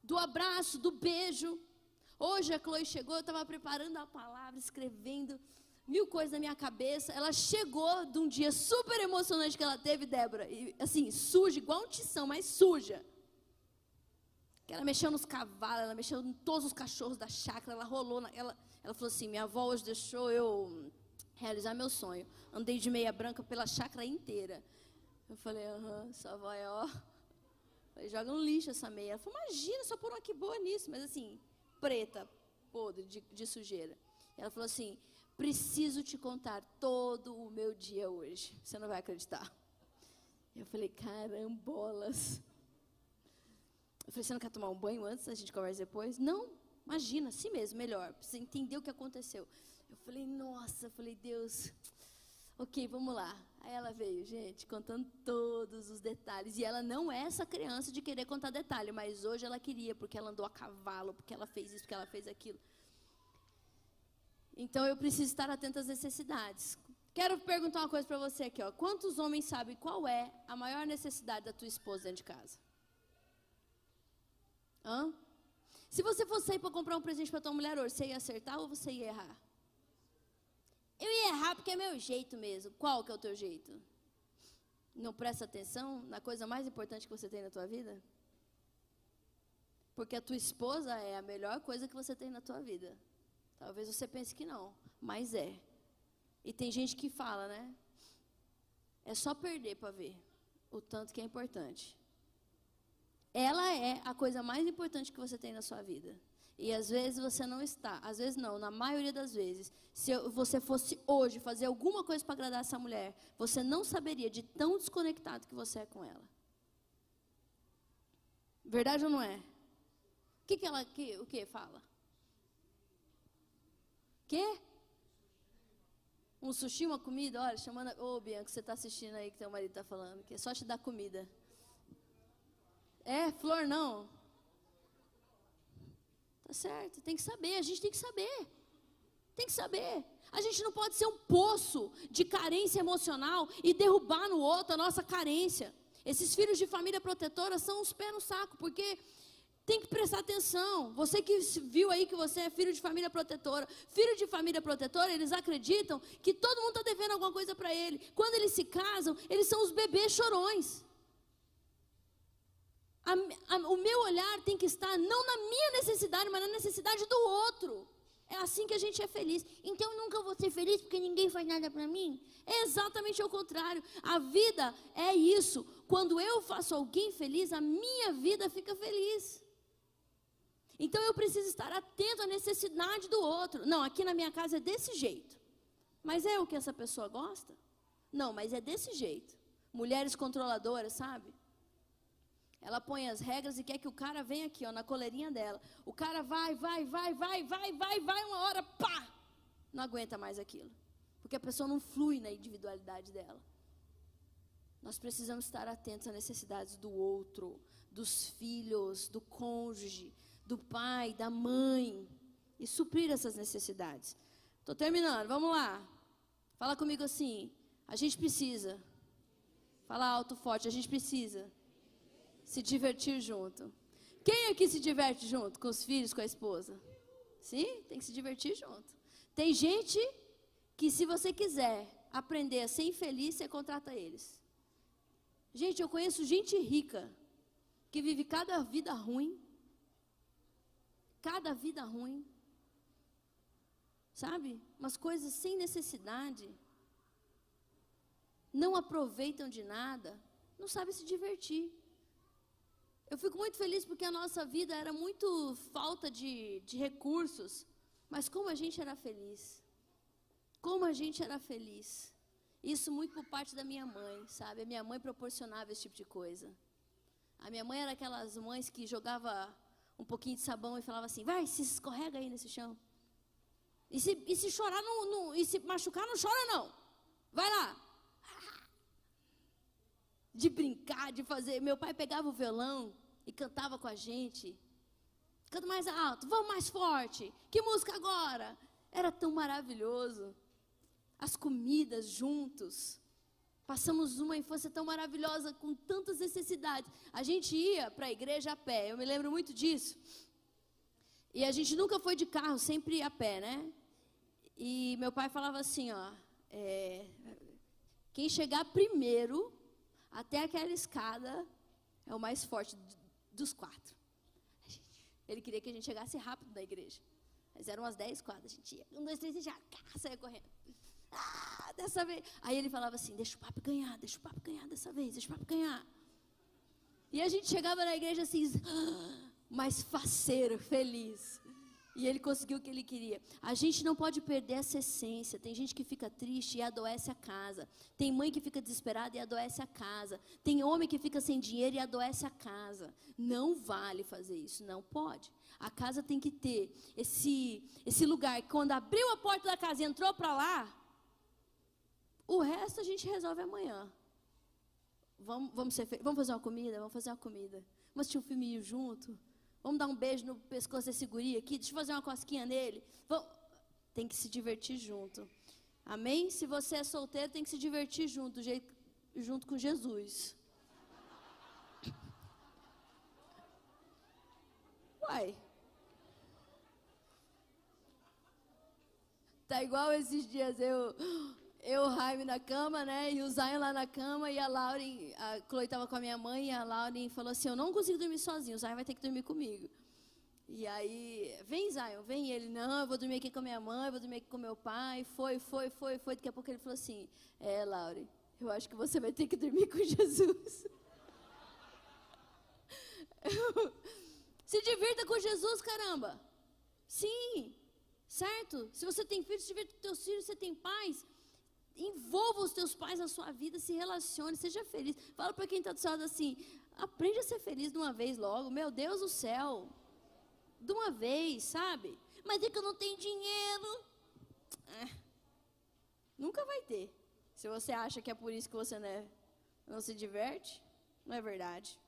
Do abraço, do beijo. Hoje a Chloe chegou, eu estava preparando a palavra, escrevendo mil coisas na minha cabeça. Ela chegou de um dia super emocionante que ela teve, Débora, e, assim, suja, igual um tição, mas suja. Que ela mexeu nos cavalos, ela mexeu em todos os cachorros da chácara, ela rolou, na, ela, ela falou assim, minha avó hoje deixou eu realizar meu sonho. Andei de meia branca pela chácara inteira. Eu falei, aham, sua avó é ó. Falei, joga no lixo essa meia. Ela falou, imagina, só pôr uma que boa nisso. Mas assim, preta, podre, de, de sujeira. Ela falou assim, preciso te contar todo o meu dia hoje. Você não vai acreditar. Eu falei, carambolas. Eu falei, você não quer tomar um banho antes, a gente conversa depois? Não, imagina, assim mesmo, melhor. Você entender o que aconteceu. Eu falei, nossa, eu falei, Deus, ok, vamos lá. Aí ela veio, gente, contando todos os detalhes. E ela não é essa criança de querer contar detalhe, mas hoje ela queria, porque ela andou a cavalo, porque ela fez isso, porque ela fez aquilo. Então eu preciso estar atento às necessidades. Quero perguntar uma coisa para você aqui, ó. Quantos homens sabem qual é a maior necessidade da tua esposa dentro de casa? Hã? Se você fosse sair para comprar um presente para tua mulher hoje, você ia acertar ou você ia errar? Eu ia errar porque é meu jeito mesmo. Qual que é o teu jeito? Não presta atenção na coisa mais importante que você tem na tua vida? Porque a tua esposa é a melhor coisa que você tem na tua vida. Talvez você pense que não, mas é. E tem gente que fala, né? É só perder para ver o tanto que é importante. Ela é a coisa mais importante que você tem na sua vida. E às vezes você não está, às vezes não, na maioria das vezes, se você fosse hoje fazer alguma coisa para agradar essa mulher, você não saberia de tão desconectado que você é com ela. Verdade ou não é? O que, que ela, que, o que fala? Quê? Um sushi, uma comida? Olha, chamando. Ô, oh, Bianca, você está assistindo aí que teu marido está falando, que é só te dar comida. É, flor não. Tá certo, tem que saber, a gente tem que saber. Tem que saber. A gente não pode ser um poço de carência emocional e derrubar no outro a nossa carência. Esses filhos de família protetora são os pés no saco, porque tem que prestar atenção. Você que viu aí que você é filho de família protetora. Filho de família protetora, eles acreditam que todo mundo está devendo alguma coisa para ele. Quando eles se casam, eles são os bebês chorões. A, a, o meu olhar tem que estar não na minha necessidade, mas na necessidade do outro. É assim que a gente é feliz. Então eu nunca vou ser feliz porque ninguém faz nada para mim. É exatamente o contrário. A vida é isso. Quando eu faço alguém feliz, a minha vida fica feliz. Então eu preciso estar atento à necessidade do outro. Não, aqui na minha casa é desse jeito. Mas é o que essa pessoa gosta? Não, mas é desse jeito. Mulheres controladoras, sabe? Ela põe as regras e quer que o cara venha aqui, ó, na coleirinha dela. O cara vai, vai, vai, vai, vai, vai, vai, uma hora, pá! Não aguenta mais aquilo. Porque a pessoa não flui na individualidade dela. Nós precisamos estar atentos às necessidades do outro, dos filhos, do cônjuge, do pai, da mãe. E suprir essas necessidades. Estou terminando, vamos lá. Fala comigo assim. A gente precisa. Fala alto, forte. A gente precisa se divertir junto. Quem aqui se diverte junto? Com os filhos, com a esposa? Sim, tem que se divertir junto. Tem gente que, se você quiser aprender a ser infeliz, você contrata eles. Gente, eu conheço gente rica que vive cada vida ruim. Cada vida ruim. Sabe? Umas coisas sem necessidade. Não aproveitam de nada. Não sabem se divertir. Eu fico muito feliz porque a nossa vida era muito falta de, de recursos, mas como a gente era feliz. Como a gente era feliz. Isso muito por parte da minha mãe, sabe? A minha mãe proporcionava esse tipo de coisa. A minha mãe era aquelas mães que jogava um pouquinho de sabão e falava assim: vai, se escorrega aí nesse chão. E se, e se chorar, não, não, e se machucar, não chora não. Vai lá *laughs* de brincar, de fazer. Meu pai pegava o violão e cantava com a gente. Canta mais alto, vamos mais forte. Que música agora? Era tão maravilhoso. As comidas juntos. Passamos uma infância tão maravilhosa, com tantas necessidades. A gente ia para a igreja a pé, eu me lembro muito disso. E a gente nunca foi de carro, sempre a pé, né? E meu pai falava assim, ó, é, quem chegar primeiro até aquela escada é o mais forte dos quatro. *laughs* Ele queria que a gente chegasse rápido da igreja. Mas eram umas dez quadras. A gente ia, um, dois, três e já, saia correndo. Ah, dessa vez. Aí ele falava assim: deixa o papo ganhar, deixa o papo ganhar dessa vez, deixa o papo ganhar. E a gente chegava na igreja assim, *gasps* mais faceiro, feliz. E ele conseguiu o que ele queria. A gente não pode perder essa essência. Tem gente que fica triste e adoece a casa. Tem mãe que fica desesperada e adoece a casa. Tem homem que fica sem dinheiro e adoece a casa. Não vale fazer isso, não pode. A casa tem que ter esse, esse lugar quando abriu a porta da casa e entrou para lá, o resto a gente resolve amanhã. Vamos, vamos, ser, vamos fazer uma comida? Vamos fazer uma comida. Vamos assistir um filminho junto? Vamos dar um beijo no pescoço desse guri aqui? Deixa eu fazer uma cosquinha nele. Vamos. Tem que se divertir junto. Amém? Se você é solteiro, tem que se divertir junto, junto com Jesus. Uai. Tá igual esses dias eu eu, o Jaime na cama, né? E o Zion lá na cama. E a Lauren, a Chloe estava com a minha mãe. E a Lauren falou assim: Eu não consigo dormir sozinho. O Zion vai ter que dormir comigo. E aí, vem Zion, vem. Ele: Não, eu vou dormir aqui com a minha mãe. Eu vou dormir aqui com meu pai. Foi, foi, foi, foi. Daqui a pouco ele falou assim: É, Lauren, eu acho que você vai ter que dormir com *laughs* Jesus. *laughs* Se divirta com Jesus, caramba. Sim, certo? Se você tem filhos, se divirta com teus filhos. Você tem pais envolva os teus pais na sua vida, se relacione, seja feliz. Fala para quem está do seu lado assim, aprende a ser feliz de uma vez logo. Meu Deus do céu. De uma vez, sabe? Mas é que eu não tenho dinheiro. É. Nunca vai ter. Se você acha que é por isso que você né, não se diverte, não é verdade.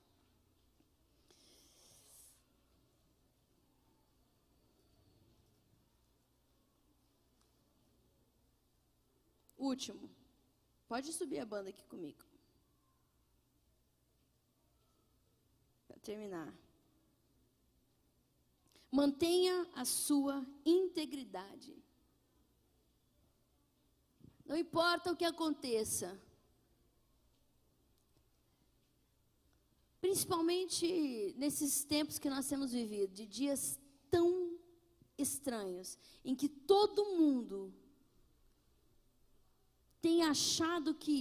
Último. Pode subir a banda aqui comigo. Para terminar. Mantenha a sua integridade. Não importa o que aconteça. Principalmente nesses tempos que nós temos vivido, de dias tão estranhos, em que todo mundo tem achado que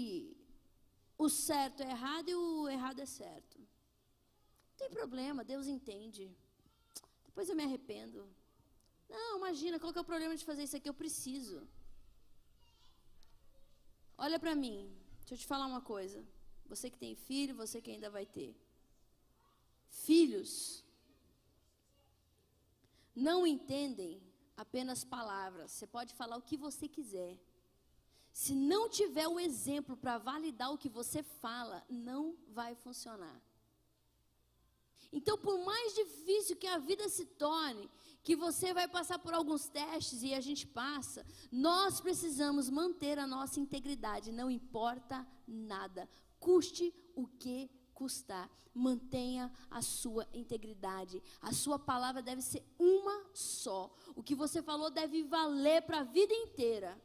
o certo é errado e o errado é certo. Não tem problema, Deus entende. Depois eu me arrependo. Não, imagina, qual que é o problema de fazer isso aqui? Eu preciso. Olha para mim, deixa eu te falar uma coisa. Você que tem filho, você que ainda vai ter. Filhos não entendem apenas palavras. Você pode falar o que você quiser. Se não tiver o exemplo para validar o que você fala, não vai funcionar. Então, por mais difícil que a vida se torne, que você vai passar por alguns testes e a gente passa, nós precisamos manter a nossa integridade, não importa nada, custe o que custar. Mantenha a sua integridade. A sua palavra deve ser uma só. O que você falou deve valer para a vida inteira.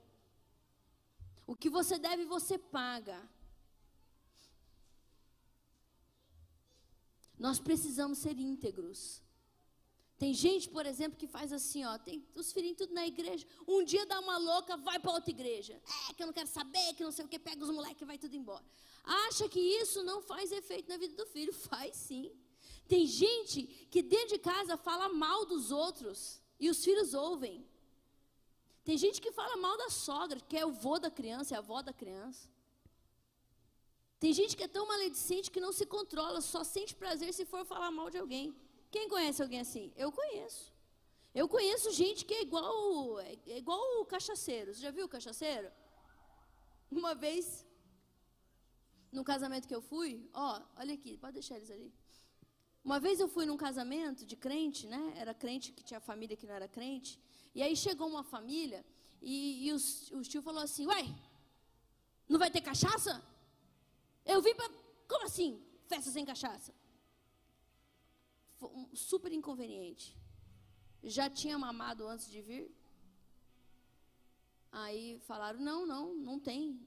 O que você deve, você paga. Nós precisamos ser íntegros. Tem gente, por exemplo, que faz assim, ó, tem os filhinhos tudo na igreja. Um dia dá uma louca, vai para outra igreja. É, que eu não quero saber, que não sei o que, pega os moleques e vai tudo embora. Acha que isso não faz efeito na vida do filho? *laughs* Faz sim. Tem gente que dentro de casa fala mal dos outros e os filhos ouvem. Tem gente que fala mal da sogra, que é o vô da criança, é a avó da criança. Tem gente que é tão maledicente que não se controla, só sente prazer se for falar mal de alguém. Quem conhece alguém assim? Eu conheço. Eu conheço gente que é igual, é, igual o cachaceiro. Você já viu o cachaceiro? Uma vez, num casamento que eu fui, ó, olha aqui, pode deixar eles ali. Uma vez eu fui num casamento de crente, né? Era crente que tinha família que não era crente. E aí chegou uma família e, e o tio falou assim: Uai, não vai ter cachaça? Eu vim para. Como assim? Festa sem cachaça? Foi um super inconveniente. Já tinha mamado antes de vir? Aí falaram: Não, não, não tem.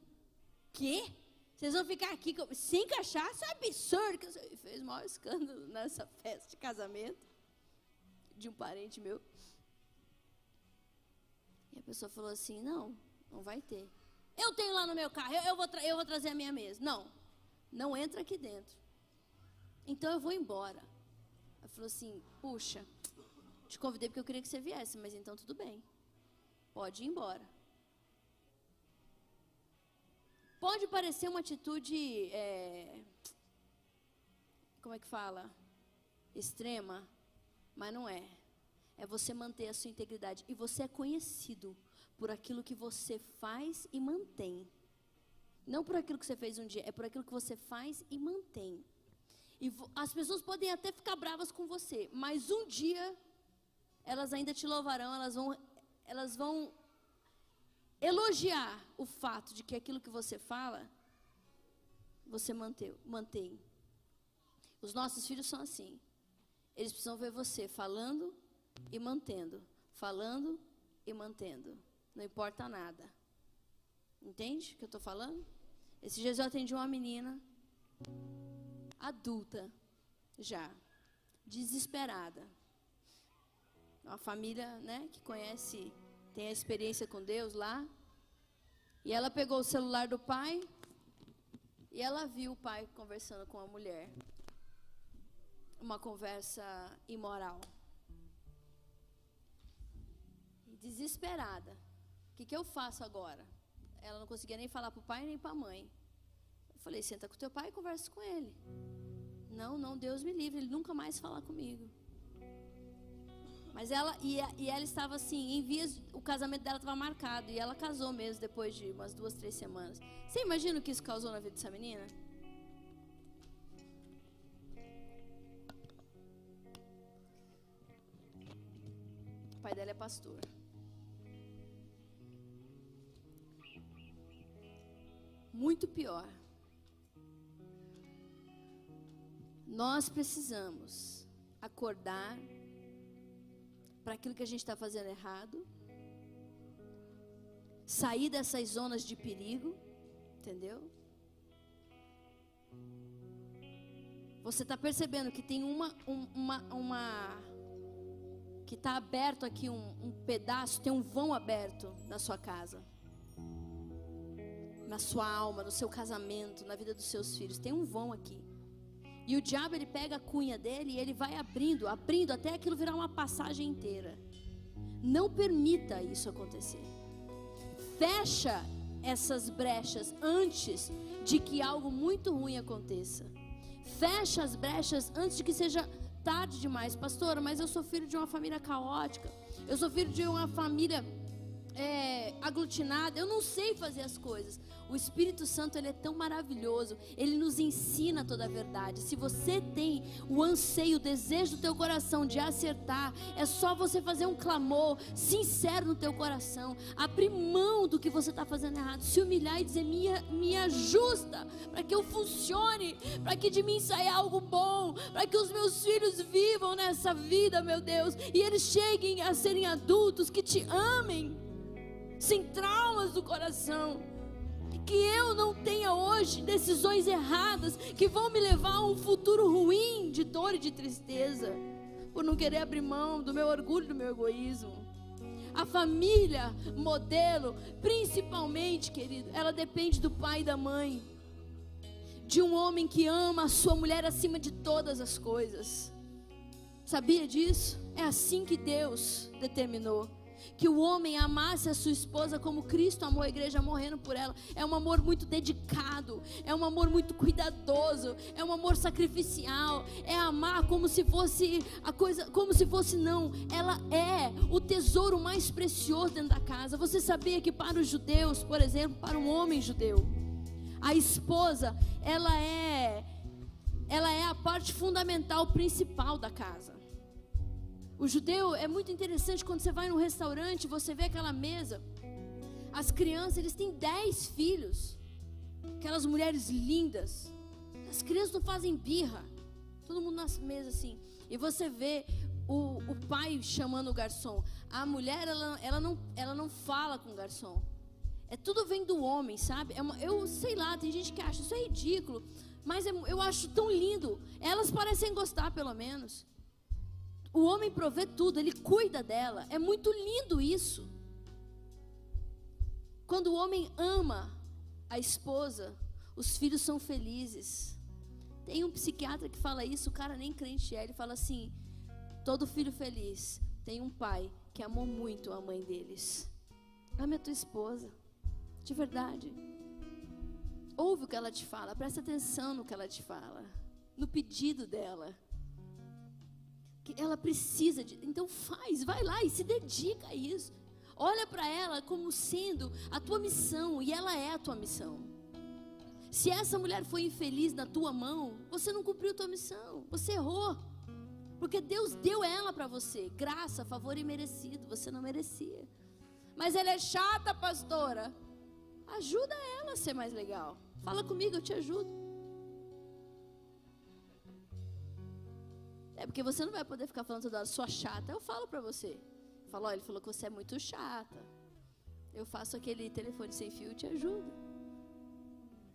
Quê? Vocês vão ficar aqui sem cachaça? É absurdo. Fez maior escândalo nessa festa de casamento de um parente meu. E a pessoa falou assim: não, não vai ter. Eu tenho lá no meu carro, eu, eu vou, eu vou trazer a minha mesa. Não, não entra aqui dentro. Então eu vou embora. Ela falou assim: puxa, te convidei porque eu queria que você viesse, mas então tudo bem. Pode ir embora. Pode parecer uma atitude. É, como é que fala? Extrema, mas não é. É você manter a sua integridade. E você é conhecido por aquilo que você faz e mantém. Não por aquilo que você fez um dia, é por aquilo que você faz e mantém. E as pessoas podem até ficar bravas com você, mas um dia elas ainda te louvarão, elas vão, elas vão elogiar o fato de que aquilo que você fala, você manteu, mantém. Os nossos filhos são assim. Eles precisam ver você falando e mantendo, falando e mantendo. Não importa nada. Entende o que eu estou falando? Esse dias eu atendi uma menina adulta já, desesperada. Uma família, né, que conhece, tem a experiência com Deus lá. E ela pegou o celular do pai e ela viu o pai conversando com a mulher. Uma conversa imoral. Desesperada. O que, que eu faço agora? Ela não conseguia nem falar para o pai nem para a mãe. Eu falei, senta com teu pai e conversa com ele. Não, não, Deus me livre, ele nunca mais falar comigo. Mas ela, e, e ela estava assim, em vias, o casamento dela estava marcado. E ela casou mesmo depois de umas duas, três semanas. Você imagina o que isso causou na vida dessa menina? O pai dela é pastor. Muito pior. Nós precisamos acordar para aquilo que a gente está fazendo errado, sair dessas zonas de perigo, entendeu? Você está percebendo que tem uma, um, uma, uma que está aberto aqui um, um pedaço, tem um vão aberto na sua casa na sua alma, no seu casamento, na vida dos seus filhos. Tem um vão aqui. E o diabo ele pega a cunha dele e ele vai abrindo, abrindo até aquilo virar uma passagem inteira. Não permita isso acontecer. Fecha essas brechas antes de que algo muito ruim aconteça. Fecha as brechas antes de que seja tarde demais, pastora. Mas eu sou filho de uma família caótica. Eu sou filho de uma família é, aglutinada. Eu não sei fazer as coisas. O Espírito Santo ele é tão maravilhoso, ele nos ensina toda a verdade. Se você tem o anseio, o desejo do teu coração de acertar, é só você fazer um clamor sincero no teu coração, abrir mão do que você está fazendo errado, se humilhar e dizer: me, me ajusta para que eu funcione, para que de mim saia algo bom, para que os meus filhos vivam nessa vida, meu Deus, e eles cheguem a serem adultos que te amem, sem traumas do coração que eu não tenha hoje decisões erradas que vão me levar a um futuro ruim de dor e de tristeza, por não querer abrir mão do meu orgulho, do meu egoísmo. A família, modelo, principalmente, querido, ela depende do pai e da mãe. De um homem que ama a sua mulher acima de todas as coisas. Sabia disso? É assim que Deus determinou que o homem amasse a sua esposa como Cristo amou a igreja morrendo por ela. É um amor muito dedicado, é um amor muito cuidadoso, é um amor sacrificial, é amar como se fosse a coisa, como se fosse não. Ela é o tesouro mais precioso dentro da casa. Você sabia que para os judeus, por exemplo, para um homem judeu, a esposa, ela é ela é a parte fundamental, principal da casa. O judeu é muito interessante quando você vai num restaurante, você vê aquela mesa. As crianças, eles têm dez filhos. Aquelas mulheres lindas. As crianças não fazem birra. Todo mundo na mesa assim. E você vê o, o pai chamando o garçom. A mulher, ela, ela, não, ela não fala com o garçom. É tudo vem do homem, sabe? É uma, eu sei lá, tem gente que acha isso é ridículo. Mas é, eu acho tão lindo. Elas parecem gostar, pelo menos. O homem provê tudo, ele cuida dela. É muito lindo isso. Quando o homem ama a esposa, os filhos são felizes. Tem um psiquiatra que fala isso, o cara nem crente é. Ele fala assim: todo filho feliz tem um pai que amou muito a mãe deles. Ame a tua esposa, de verdade. Ouve o que ela te fala, presta atenção no que ela te fala, no pedido dela. Que ela precisa de. Então faz, vai lá e se dedica a isso. Olha para ela como sendo a tua missão, e ela é a tua missão. Se essa mulher foi infeliz na tua mão, você não cumpriu a tua missão, você errou. Porque Deus deu ela para você, graça, favor e merecido, você não merecia. Mas ela é chata, pastora. Ajuda ela a ser mais legal. Fala comigo, eu te ajudo. É porque você não vai poder ficar falando toda hora, sua chata. Eu falo para você. Falo, olha, ele falou que você é muito chata. Eu faço aquele telefone sem fio e te ajudo.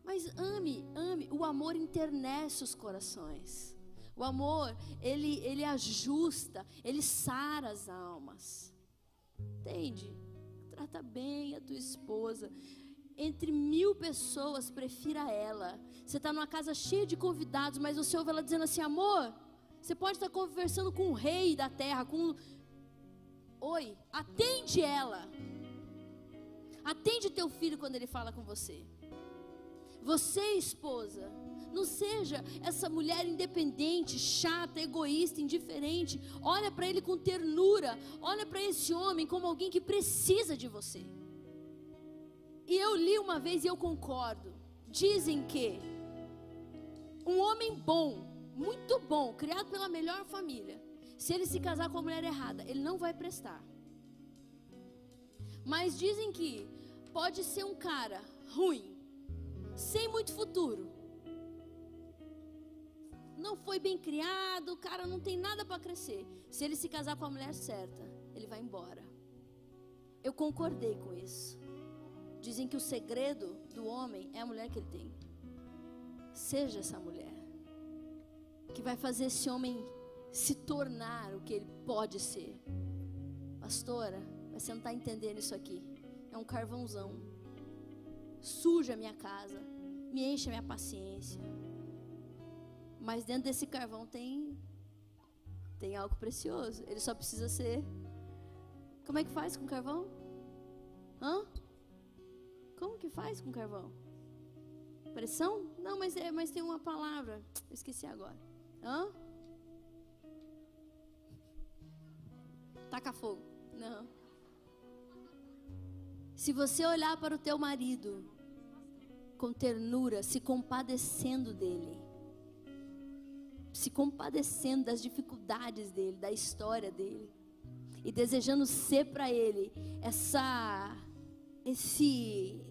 Mas ame, ame. O amor internece os corações. O amor, ele, ele ajusta, ele sara as almas. Entende? Trata bem a tua esposa. Entre mil pessoas, prefira ela. Você está numa casa cheia de convidados, mas você ouve ela dizendo assim: amor, você pode estar conversando com o rei da terra, com. Oi, atende ela. Atende teu filho quando ele fala com você. Você, esposa, não seja essa mulher independente, chata, egoísta, indiferente. Olha para ele com ternura. Olha para esse homem como alguém que precisa de você. E eu li uma vez e eu concordo. Dizem que um homem bom, muito bom, criado pela melhor família, se ele se casar com a mulher errada, ele não vai prestar. Mas dizem que pode ser um cara ruim, sem muito futuro. Não foi bem criado, o cara não tem nada para crescer. Se ele se casar com a mulher certa, ele vai embora. Eu concordei com isso. Dizem que o segredo do homem é a mulher que ele tem. Seja essa mulher que vai fazer esse homem se tornar o que ele pode ser. Pastora, você não está entendendo isso aqui. É um carvãozão suja a minha casa, me enche a minha paciência. Mas dentro desse carvão tem tem algo precioso. Ele só precisa ser. Como é que faz com carvão? Hã? Como que faz com carvão? Pressão? Não, mas é, mas tem uma palavra. Eu esqueci agora. Hã? Taca fogo. Não. Se você olhar para o teu marido com ternura, se compadecendo dele, se compadecendo das dificuldades dele, da história dele, e desejando ser para ele essa, esse,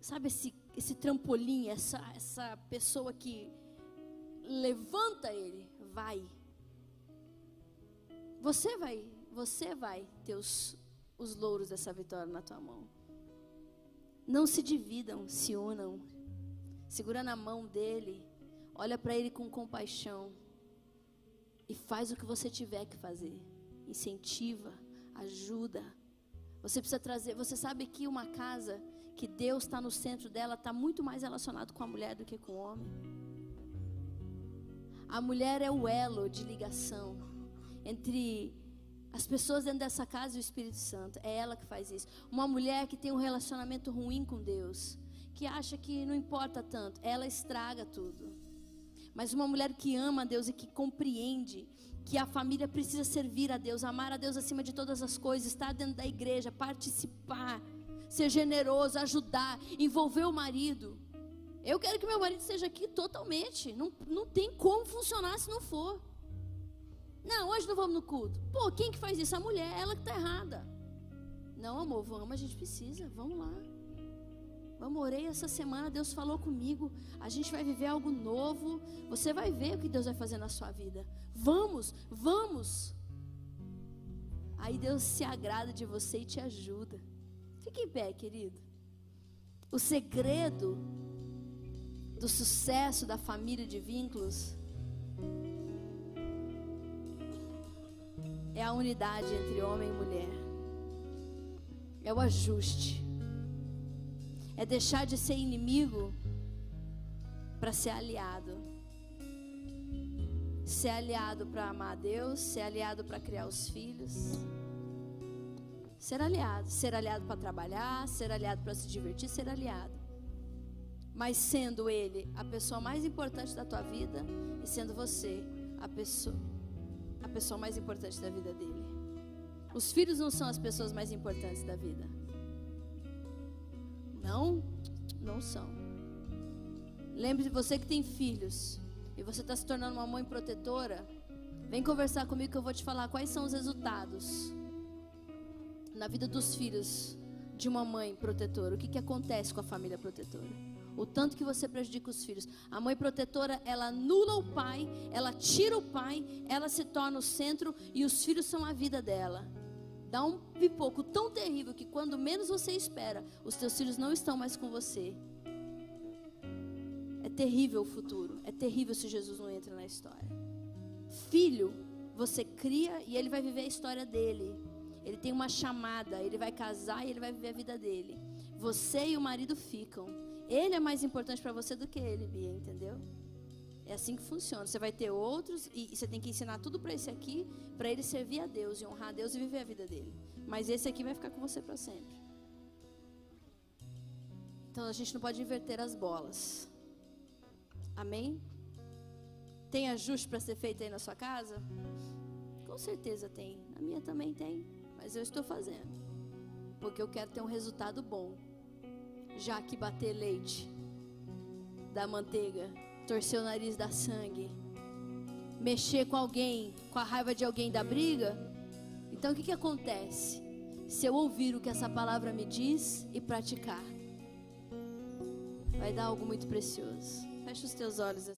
sabe, esse, esse trampolim, essa, essa pessoa que levanta ele, vai. Você vai, você vai ter os, os louros dessa vitória na tua mão. Não se dividam, se unam. Segura na mão dele. Olha para ele com compaixão. E faz o que você tiver que fazer. Incentiva, ajuda. Você precisa trazer. Você sabe que uma casa que Deus está no centro dela está muito mais relacionado com a mulher do que com o homem. A mulher é o elo de ligação entre as pessoas dentro dessa casa e o Espírito Santo, é ela que faz isso. Uma mulher que tem um relacionamento ruim com Deus, que acha que não importa tanto, ela estraga tudo. Mas uma mulher que ama a Deus e que compreende que a família precisa servir a Deus, amar a Deus acima de todas as coisas, estar dentro da igreja, participar, ser generoso, ajudar, envolver o marido. Eu quero que meu marido esteja aqui totalmente. Não, não tem como funcionar se não for. Não, hoje não vamos no culto. Pô, quem que faz isso? A mulher, ela que está errada. Não, amor, vamos, a gente precisa, vamos lá. Vamos, orei essa semana, Deus falou comigo. A gente vai viver algo novo. Você vai ver o que Deus vai fazer na sua vida. Vamos, vamos. Aí Deus se agrada de você e te ajuda. Fique em pé, querido. O segredo do sucesso da família de vínculos é a unidade entre homem e mulher. É o ajuste. é deixar de ser inimigo para ser aliado. Ser aliado para amar a Deus, ser aliado para criar os filhos. Ser aliado, ser aliado para trabalhar, ser aliado para se divertir, ser aliado. Mas sendo ele a pessoa mais importante da tua vida e sendo você a pessoa a pessoa mais importante da vida dele. Os filhos não são as pessoas mais importantes da vida. Não, não são. Lembre-se, você que tem filhos e você está se tornando uma mãe protetora, vem conversar comigo que eu vou te falar quais são os resultados na vida dos filhos de uma mãe protetora. O que, que acontece com a família protetora? O tanto que você prejudica os filhos. A mãe protetora, ela anula o pai, ela tira o pai, ela se torna o centro e os filhos são a vida dela. Dá um pipoco tão terrível que quando menos você espera, os teus filhos não estão mais com você. É terrível o futuro. É terrível se Jesus não entra na história. Filho, você cria e ele vai viver a história dele. Ele tem uma chamada, ele vai casar e ele vai viver a vida dele. Você e o marido ficam. Ele é mais importante para você do que ele, Bia, entendeu? É assim que funciona. Você vai ter outros e você tem que ensinar tudo para esse aqui, para ele servir a Deus e honrar a Deus e viver a vida dele. Mas esse aqui vai ficar com você para sempre. Então a gente não pode inverter as bolas. Amém? Tem ajuste para ser feito aí na sua casa? Com certeza tem. A minha também tem. Mas eu estou fazendo. Porque eu quero ter um resultado bom. Já que bater leite da manteiga torcer o nariz da sangue, mexer com alguém, com a raiva de alguém da briga. Então o que, que acontece? Se eu ouvir o que essa palavra me diz e praticar, vai dar algo muito precioso. Feche os teus olhos.